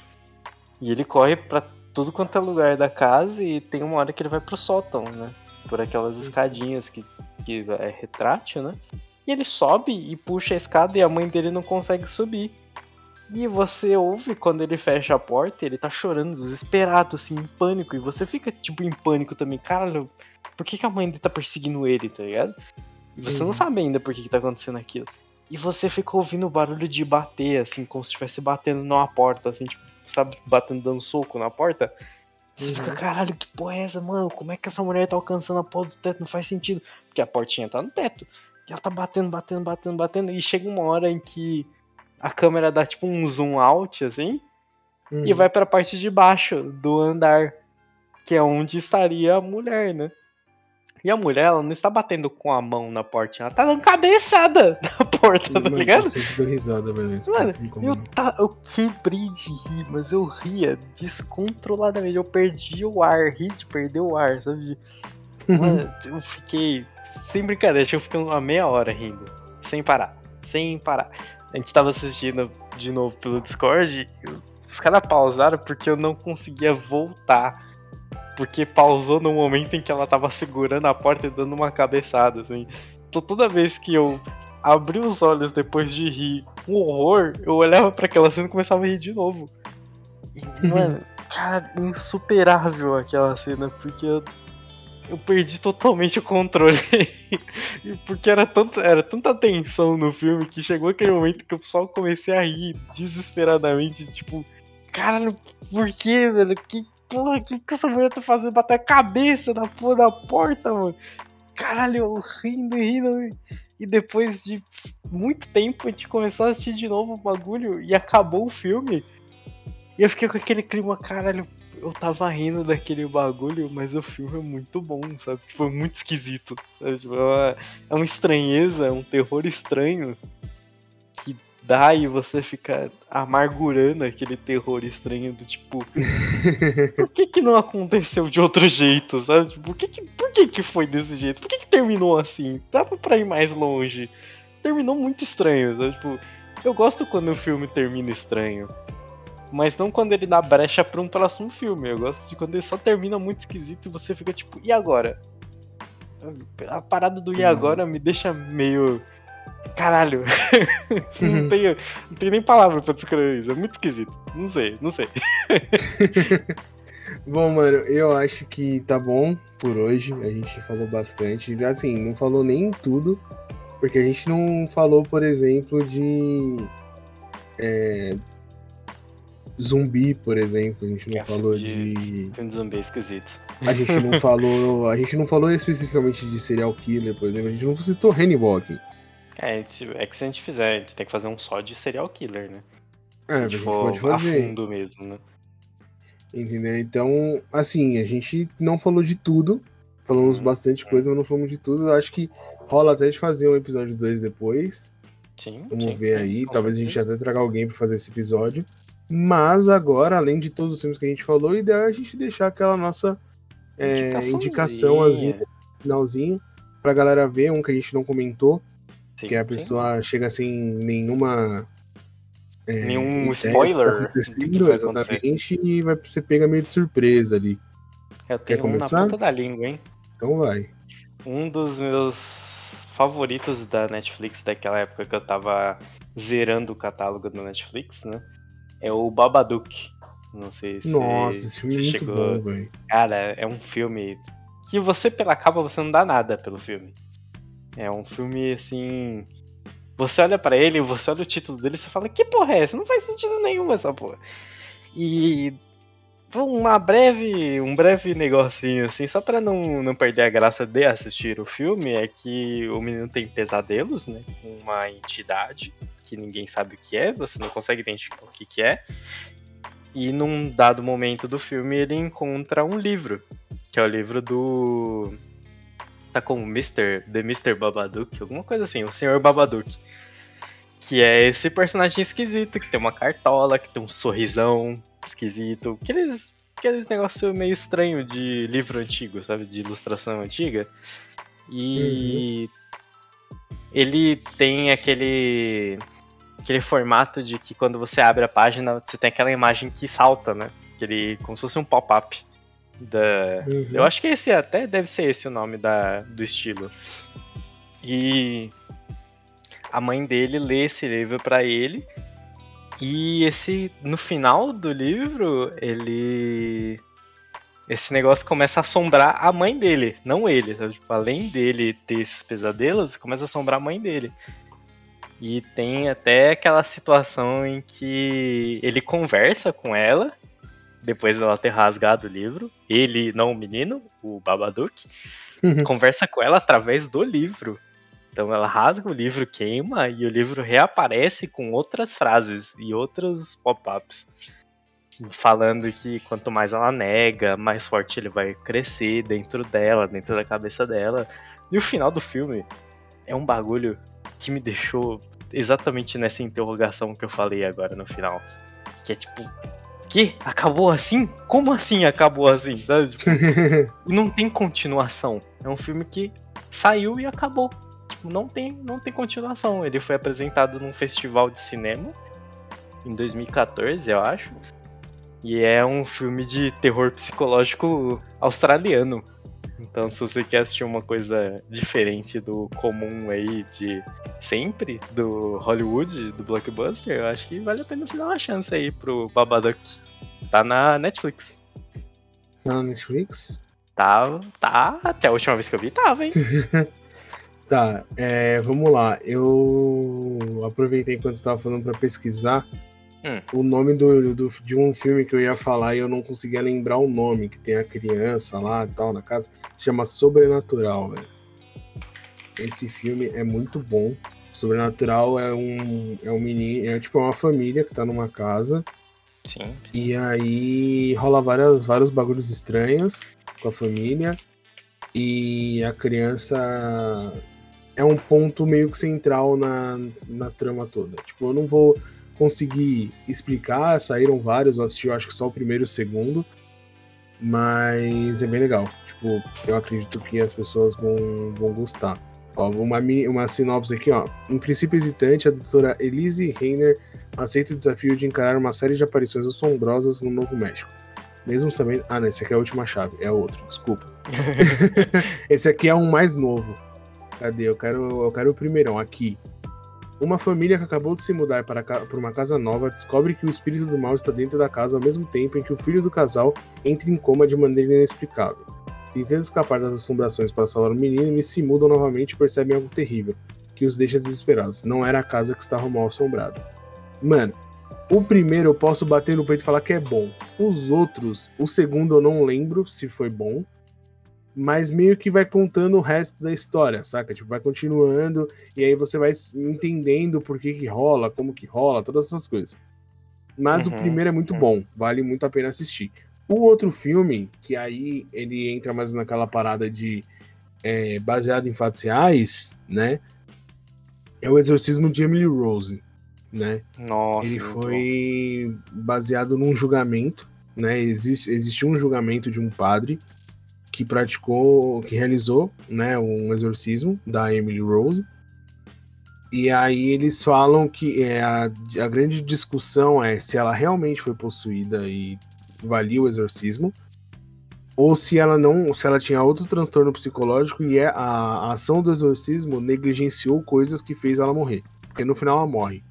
E ele corre para tudo quanto é lugar da casa e tem uma hora que ele vai pro sótão, né? Por aquelas escadinhas que, que é retrátil, né? E ele sobe e puxa a escada e a mãe dele não consegue subir. E você ouve quando ele fecha a porta, ele tá chorando, desesperado, assim, em pânico. E você fica, tipo, em pânico também. Caralho, por que, que a mãe dele tá perseguindo ele, tá ligado? E você não sabe ainda por que, que tá acontecendo aquilo. E você fica ouvindo o barulho de bater, assim, como se estivesse batendo numa porta, assim, tipo, sabe, batendo, dando soco na porta. Você uhum. fica, caralho, que porra é essa, mano? Como é que essa mulher tá alcançando a porta do teto? Não faz sentido. Porque a portinha tá no teto. E ela tá batendo, batendo, batendo, batendo. E chega uma hora em que a câmera dá tipo um zoom out, assim, uhum. e vai pra parte de baixo do andar, que é onde estaria a mulher, né? E a mulher, ela não está batendo com a mão na porta, ela tá dando cabeçada na porta, tá Mano, ligado? Eu sempre dou risada, velho. Mano, eu, tá, eu quebrei de rir, mas eu ria descontroladamente. Eu perdi o ar, ri de perder o ar, sabe? Mano, eu fiquei. Sem brincadeira, acho que eu fiquei uma meia hora rindo. Sem parar. Sem parar a gente tava assistindo de novo pelo Discord, os caras pausaram porque eu não conseguia voltar. Porque pausou no momento em que ela tava segurando a porta e dando uma cabeçada, assim. Então toda vez que eu abri os olhos depois de rir com horror, eu olhava para aquela cena e começava a rir de novo. E, mano, cara, insuperável aquela cena, porque eu eu perdi totalmente o controle. Porque era, tanto, era tanta tensão no filme que chegou aquele momento que eu só comecei a rir desesperadamente, tipo, caralho, por que, velho? Que porra, que, que essa mulher tá fazendo? Bater a cabeça na porra da porta, mano. Caralho, eu rindo rindo. E depois de muito tempo a gente começou a assistir de novo o bagulho e acabou o filme. E eu fiquei com aquele clima, caralho, eu tava rindo daquele bagulho, mas o filme é muito bom, sabe? Tipo, é muito esquisito. Sabe? Tipo, é, é uma estranheza, é um terror estranho e você fica amargurando aquele terror estranho do tipo. por que que não aconteceu de outro jeito, sabe? Tipo, por que que, por que, que foi desse jeito? Por que que terminou assim? Dava pra ir mais longe. Terminou muito estranho, sabe? Tipo, eu gosto quando o filme termina estranho. Mas não quando ele dá brecha pra um próximo filme. Eu gosto de quando ele só termina muito esquisito e você fica tipo, e agora? A parada do e uhum. agora me deixa meio. Caralho. não, uhum. tenho, não tenho nem palavra pra descrever isso. É muito esquisito. Não sei, não sei. Bom, mano, eu acho que tá bom por hoje. A gente falou bastante. Assim, não falou nem tudo. Porque a gente não falou, por exemplo, de. É, zumbi, por exemplo, a gente não falou de. de... Filme de zumbi é esquisito. A gente não falou. A gente não falou especificamente de serial killer, por exemplo. A gente não citou Hannibal aqui. É, é que se a gente fizer, a gente tem que fazer um só de serial killer, né? É, a gente pode fazer. A fundo mesmo, né? Entendeu? Então, assim, a gente não falou de tudo. Falamos hum, bastante coisa, mas não falamos de tudo. Acho que rola até de fazer um episódio 2 depois. Sim. Vamos sim, ver aí. Talvez a gente até traga alguém para fazer esse episódio. Mas agora, além de todos os filmes que a gente falou, o ideal é a gente deixar aquela nossa é, indicação assim, finalzinho pra galera ver, um que a gente não comentou, sim, que a pessoa sim. chega sem nenhuma. É, Nenhum spoiler. Exatamente, e vai, você pega meio de surpresa ali. Eu tenho Quer começar? um na ponta da língua, hein? Então vai. Um dos meus favoritos da Netflix daquela época que eu tava zerando o catálogo do Netflix, né? é o Babadook. Não sei se Nossa, esse filme é muito chegou... bom, velho. Cara, é um filme que você pela capa você não dá nada pelo filme. É um filme assim, você olha para ele, você olha o título dele e você fala: "Que porra é essa? Não faz sentido nenhum essa porra". E uma breve, um breve negocinho assim, só para não, não perder a graça de assistir o filme, é que o menino tem pesadelos, né, com uma entidade que ninguém sabe o que é, você não consegue identificar o que, que é. E num dado momento do filme ele encontra um livro, que é o livro do tá com o Mr. The Mr. Babadook, alguma coisa assim, o Senhor Babadook. Que é esse personagem esquisito, que tem uma cartola, que tem um sorrisão esquisito. Aqueles, aqueles negócio meio estranho de livro antigo, sabe? De ilustração antiga. E uhum. ele tem aquele aquele formato de que quando você abre a página, você tem aquela imagem que salta, né? Aquele, como se fosse um pop-up. Da... Uhum. Eu acho que esse até deve ser esse o nome da, do estilo. E a mãe dele lê esse livro para ele. E esse no final do livro, ele esse negócio começa a assombrar a mãe dele, não ele. Sabe? Tipo, além dele ter esses pesadelos, começa a assombrar a mãe dele. E tem até aquela situação em que ele conversa com ela, depois dela ter rasgado o livro. Ele, não o menino, o Babadook, uhum. conversa com ela através do livro. Então ela rasga o livro, queima e o livro reaparece com outras frases e outros pop-ups. Falando que quanto mais ela nega, mais forte ele vai crescer dentro dela, dentro da cabeça dela. E o final do filme é um bagulho que me deixou exatamente nessa interrogação que eu falei agora no final. Que é tipo, que? Acabou assim? Como assim acabou assim? Sabe? Tipo, não tem continuação. É um filme que saiu e acabou. Tipo, não tem, não tem continuação. Ele foi apresentado num festival de cinema em 2014, eu acho. E é um filme de terror psicológico australiano. Então, se você quer assistir uma coisa diferente do comum aí de sempre, do Hollywood, do blockbuster, eu acho que vale a pena você dar uma chance aí pro Babadook. Tá na Netflix. Tá na Netflix? Tá, tá. Até a última vez que eu vi, tava, hein? tá, é, vamos lá. Eu aproveitei enquanto você tava falando pra pesquisar hum. o nome do, do, de um filme que eu ia falar e eu não conseguia lembrar o nome, que tem a criança lá e tal na casa. Chama Sobrenatural, velho. Esse filme é muito bom. Sobrenatural é um, é um menino, é tipo uma família que tá numa casa. Sim. E aí rola várias, vários bagulhos estranhos com a família. E a criança é um ponto meio que central na, na trama toda. Tipo, eu não vou conseguir explicar, saíram vários, eu assisti eu acho que só o primeiro e o segundo. Mas é bem legal. Tipo, eu acredito que as pessoas vão, vão gostar. Ó, uma, uma sinopse aqui, ó. Em princípio hesitante, a doutora Elise Reiner aceita o desafio de encarar uma série de aparições assombrosas no Novo México. Mesmo sabendo. Ah, não, esse aqui é a última chave, é outro, desculpa. esse aqui é um mais novo. Cadê? Eu quero, eu quero o primeirão, aqui. Uma família que acabou de se mudar para, para uma casa nova descobre que o espírito do mal está dentro da casa ao mesmo tempo em que o filho do casal entra em coma de maneira inexplicável. Tentando escapar das assombrações para salvar o menino, eles se mudam novamente e percebem algo terrível, que os deixa desesperados. Não era a casa que estava mal assombrada. Mano, o primeiro eu posso bater no peito e falar que é bom. Os outros, o segundo eu não lembro se foi bom, mas meio que vai contando o resto da história, saca? Tipo, vai continuando e aí você vai entendendo por que que rola, como que rola, todas essas coisas. Mas uhum, o primeiro é muito uhum. bom, vale muito a pena assistir. O outro filme, que aí ele entra mais naquela parada de é, baseado em fatos reais, né? É o Exorcismo de Emily Rose, né? Nossa. Ele foi baseado num julgamento, né? Existe, existe um julgamento de um padre que praticou, que realizou, né, um exorcismo da Emily Rose. E aí eles falam que é, a, a grande discussão é se ela realmente foi possuída e valia o exorcismo, ou se ela não, se ela tinha outro transtorno psicológico e é a, a ação do exorcismo negligenciou coisas que fez ela morrer, porque no final ela morre,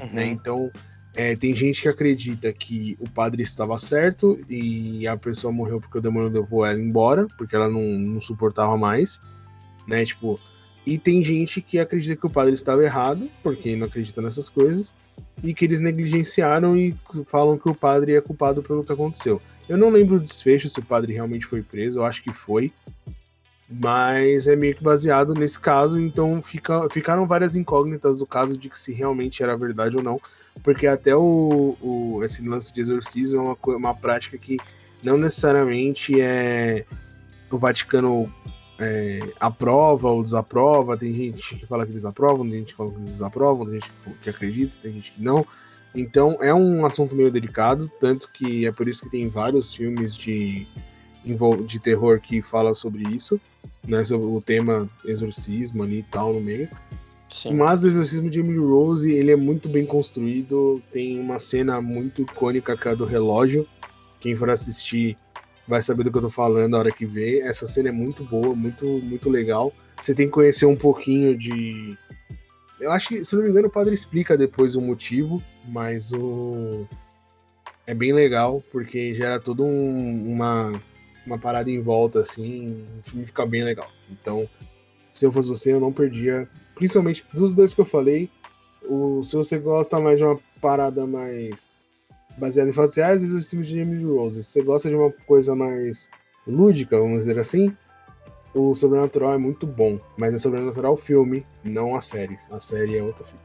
uhum. né? Então é, tem gente que acredita que o padre estava certo e a pessoa morreu porque o demônio levou ela embora, porque ela não, não suportava mais, né? Tipo, e tem gente que acredita que o padre estava errado, porque não acredita nessas coisas, e que eles negligenciaram e falam que o padre é culpado pelo que aconteceu. Eu não lembro o desfecho se o padre realmente foi preso, eu acho que foi. Mas é meio que baseado nesse caso, então fica, ficaram várias incógnitas do caso de que se realmente era verdade ou não, porque até o, o esse lance de exorcismo é uma, uma prática que não necessariamente é o Vaticano é, aprova ou desaprova, tem gente que fala que eles aprovam, tem gente que fala que eles desaprovam, tem gente que acredita, tem gente que não. Então é um assunto meio delicado, tanto que é por isso que tem vários filmes de, de terror que falam sobre isso, né? Sobre o tema exorcismo ali e tal no meio. Mas o exorcismo de Emily Rose ele é muito bem construído, tem uma cena muito icônica que é a do relógio. Quem for assistir vai saber do que eu tô falando na hora que vê. Essa cena é muito boa, muito, muito legal. Você tem que conhecer um pouquinho de. Eu acho que, se não me engano, o padre explica depois o motivo, mas o. É bem legal, porque gera toda um, uma, uma parada em volta, assim. O filme fica bem legal. Então, se eu fosse você, eu não perdia. Principalmente dos dois que eu falei. O, se você gosta mais de uma parada mais baseado em fatos reais, Exorcismo de Emily Rose. Se você gosta de uma coisa mais lúdica, vamos dizer assim, o Sobrenatural é muito bom, mas é Sobrenatural o filme, não a série. A série é outra fita.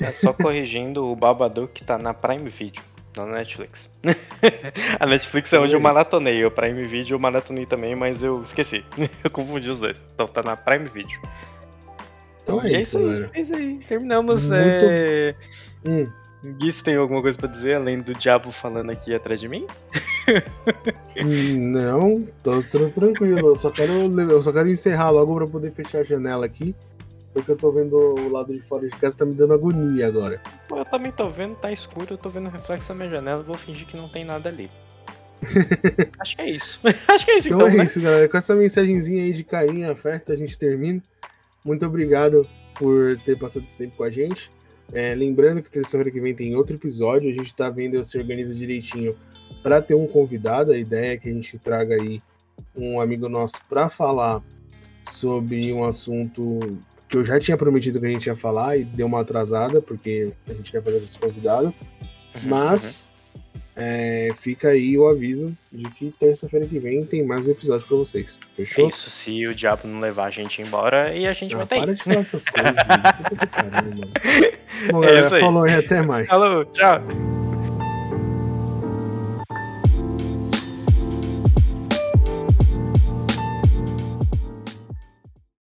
É só corrigindo, o Babadook tá na Prime Video, não na Netflix. a Netflix é onde eu maratonei, o Prime Video eu maratonei também, mas eu esqueci. eu confundi os dois. Então tá na Prime Video. Então é, é isso, galera. É isso aí, terminamos. Muito... É... Hum. Gui, você tem alguma coisa pra dizer além do diabo falando aqui atrás de mim? Não, tô, tô tranquilo. Eu só, quero, eu só quero encerrar logo pra poder fechar a janela aqui. Porque eu tô vendo o lado de fora de casa, tá me dando agonia agora. Pô, eu também tô vendo, tá escuro, eu tô vendo o reflexo da minha janela, vou fingir que não tem nada ali. Acho que é isso. Acho que é isso então. Então é né? isso, galera. Com essa mensagenzinha aí de carinho, afeto, a gente termina. Muito obrigado por ter passado esse tempo com a gente. É, lembrando que terça-feira que vem tem outro episódio, a gente tá vendo se organiza direitinho para ter um convidado. A ideia é que a gente traga aí um amigo nosso para falar sobre um assunto que eu já tinha prometido que a gente ia falar e deu uma atrasada, porque a gente quer fazer esse convidado. Uhum, Mas é, fica aí o aviso de que terça-feira que vem tem mais um episódio pra vocês. Fechou? É isso, se o diabo não levar a gente embora e a gente ah, vai aí. Para de falar essas coisas, gente. Bom, é galera, falou e até mais. Falou, tchau.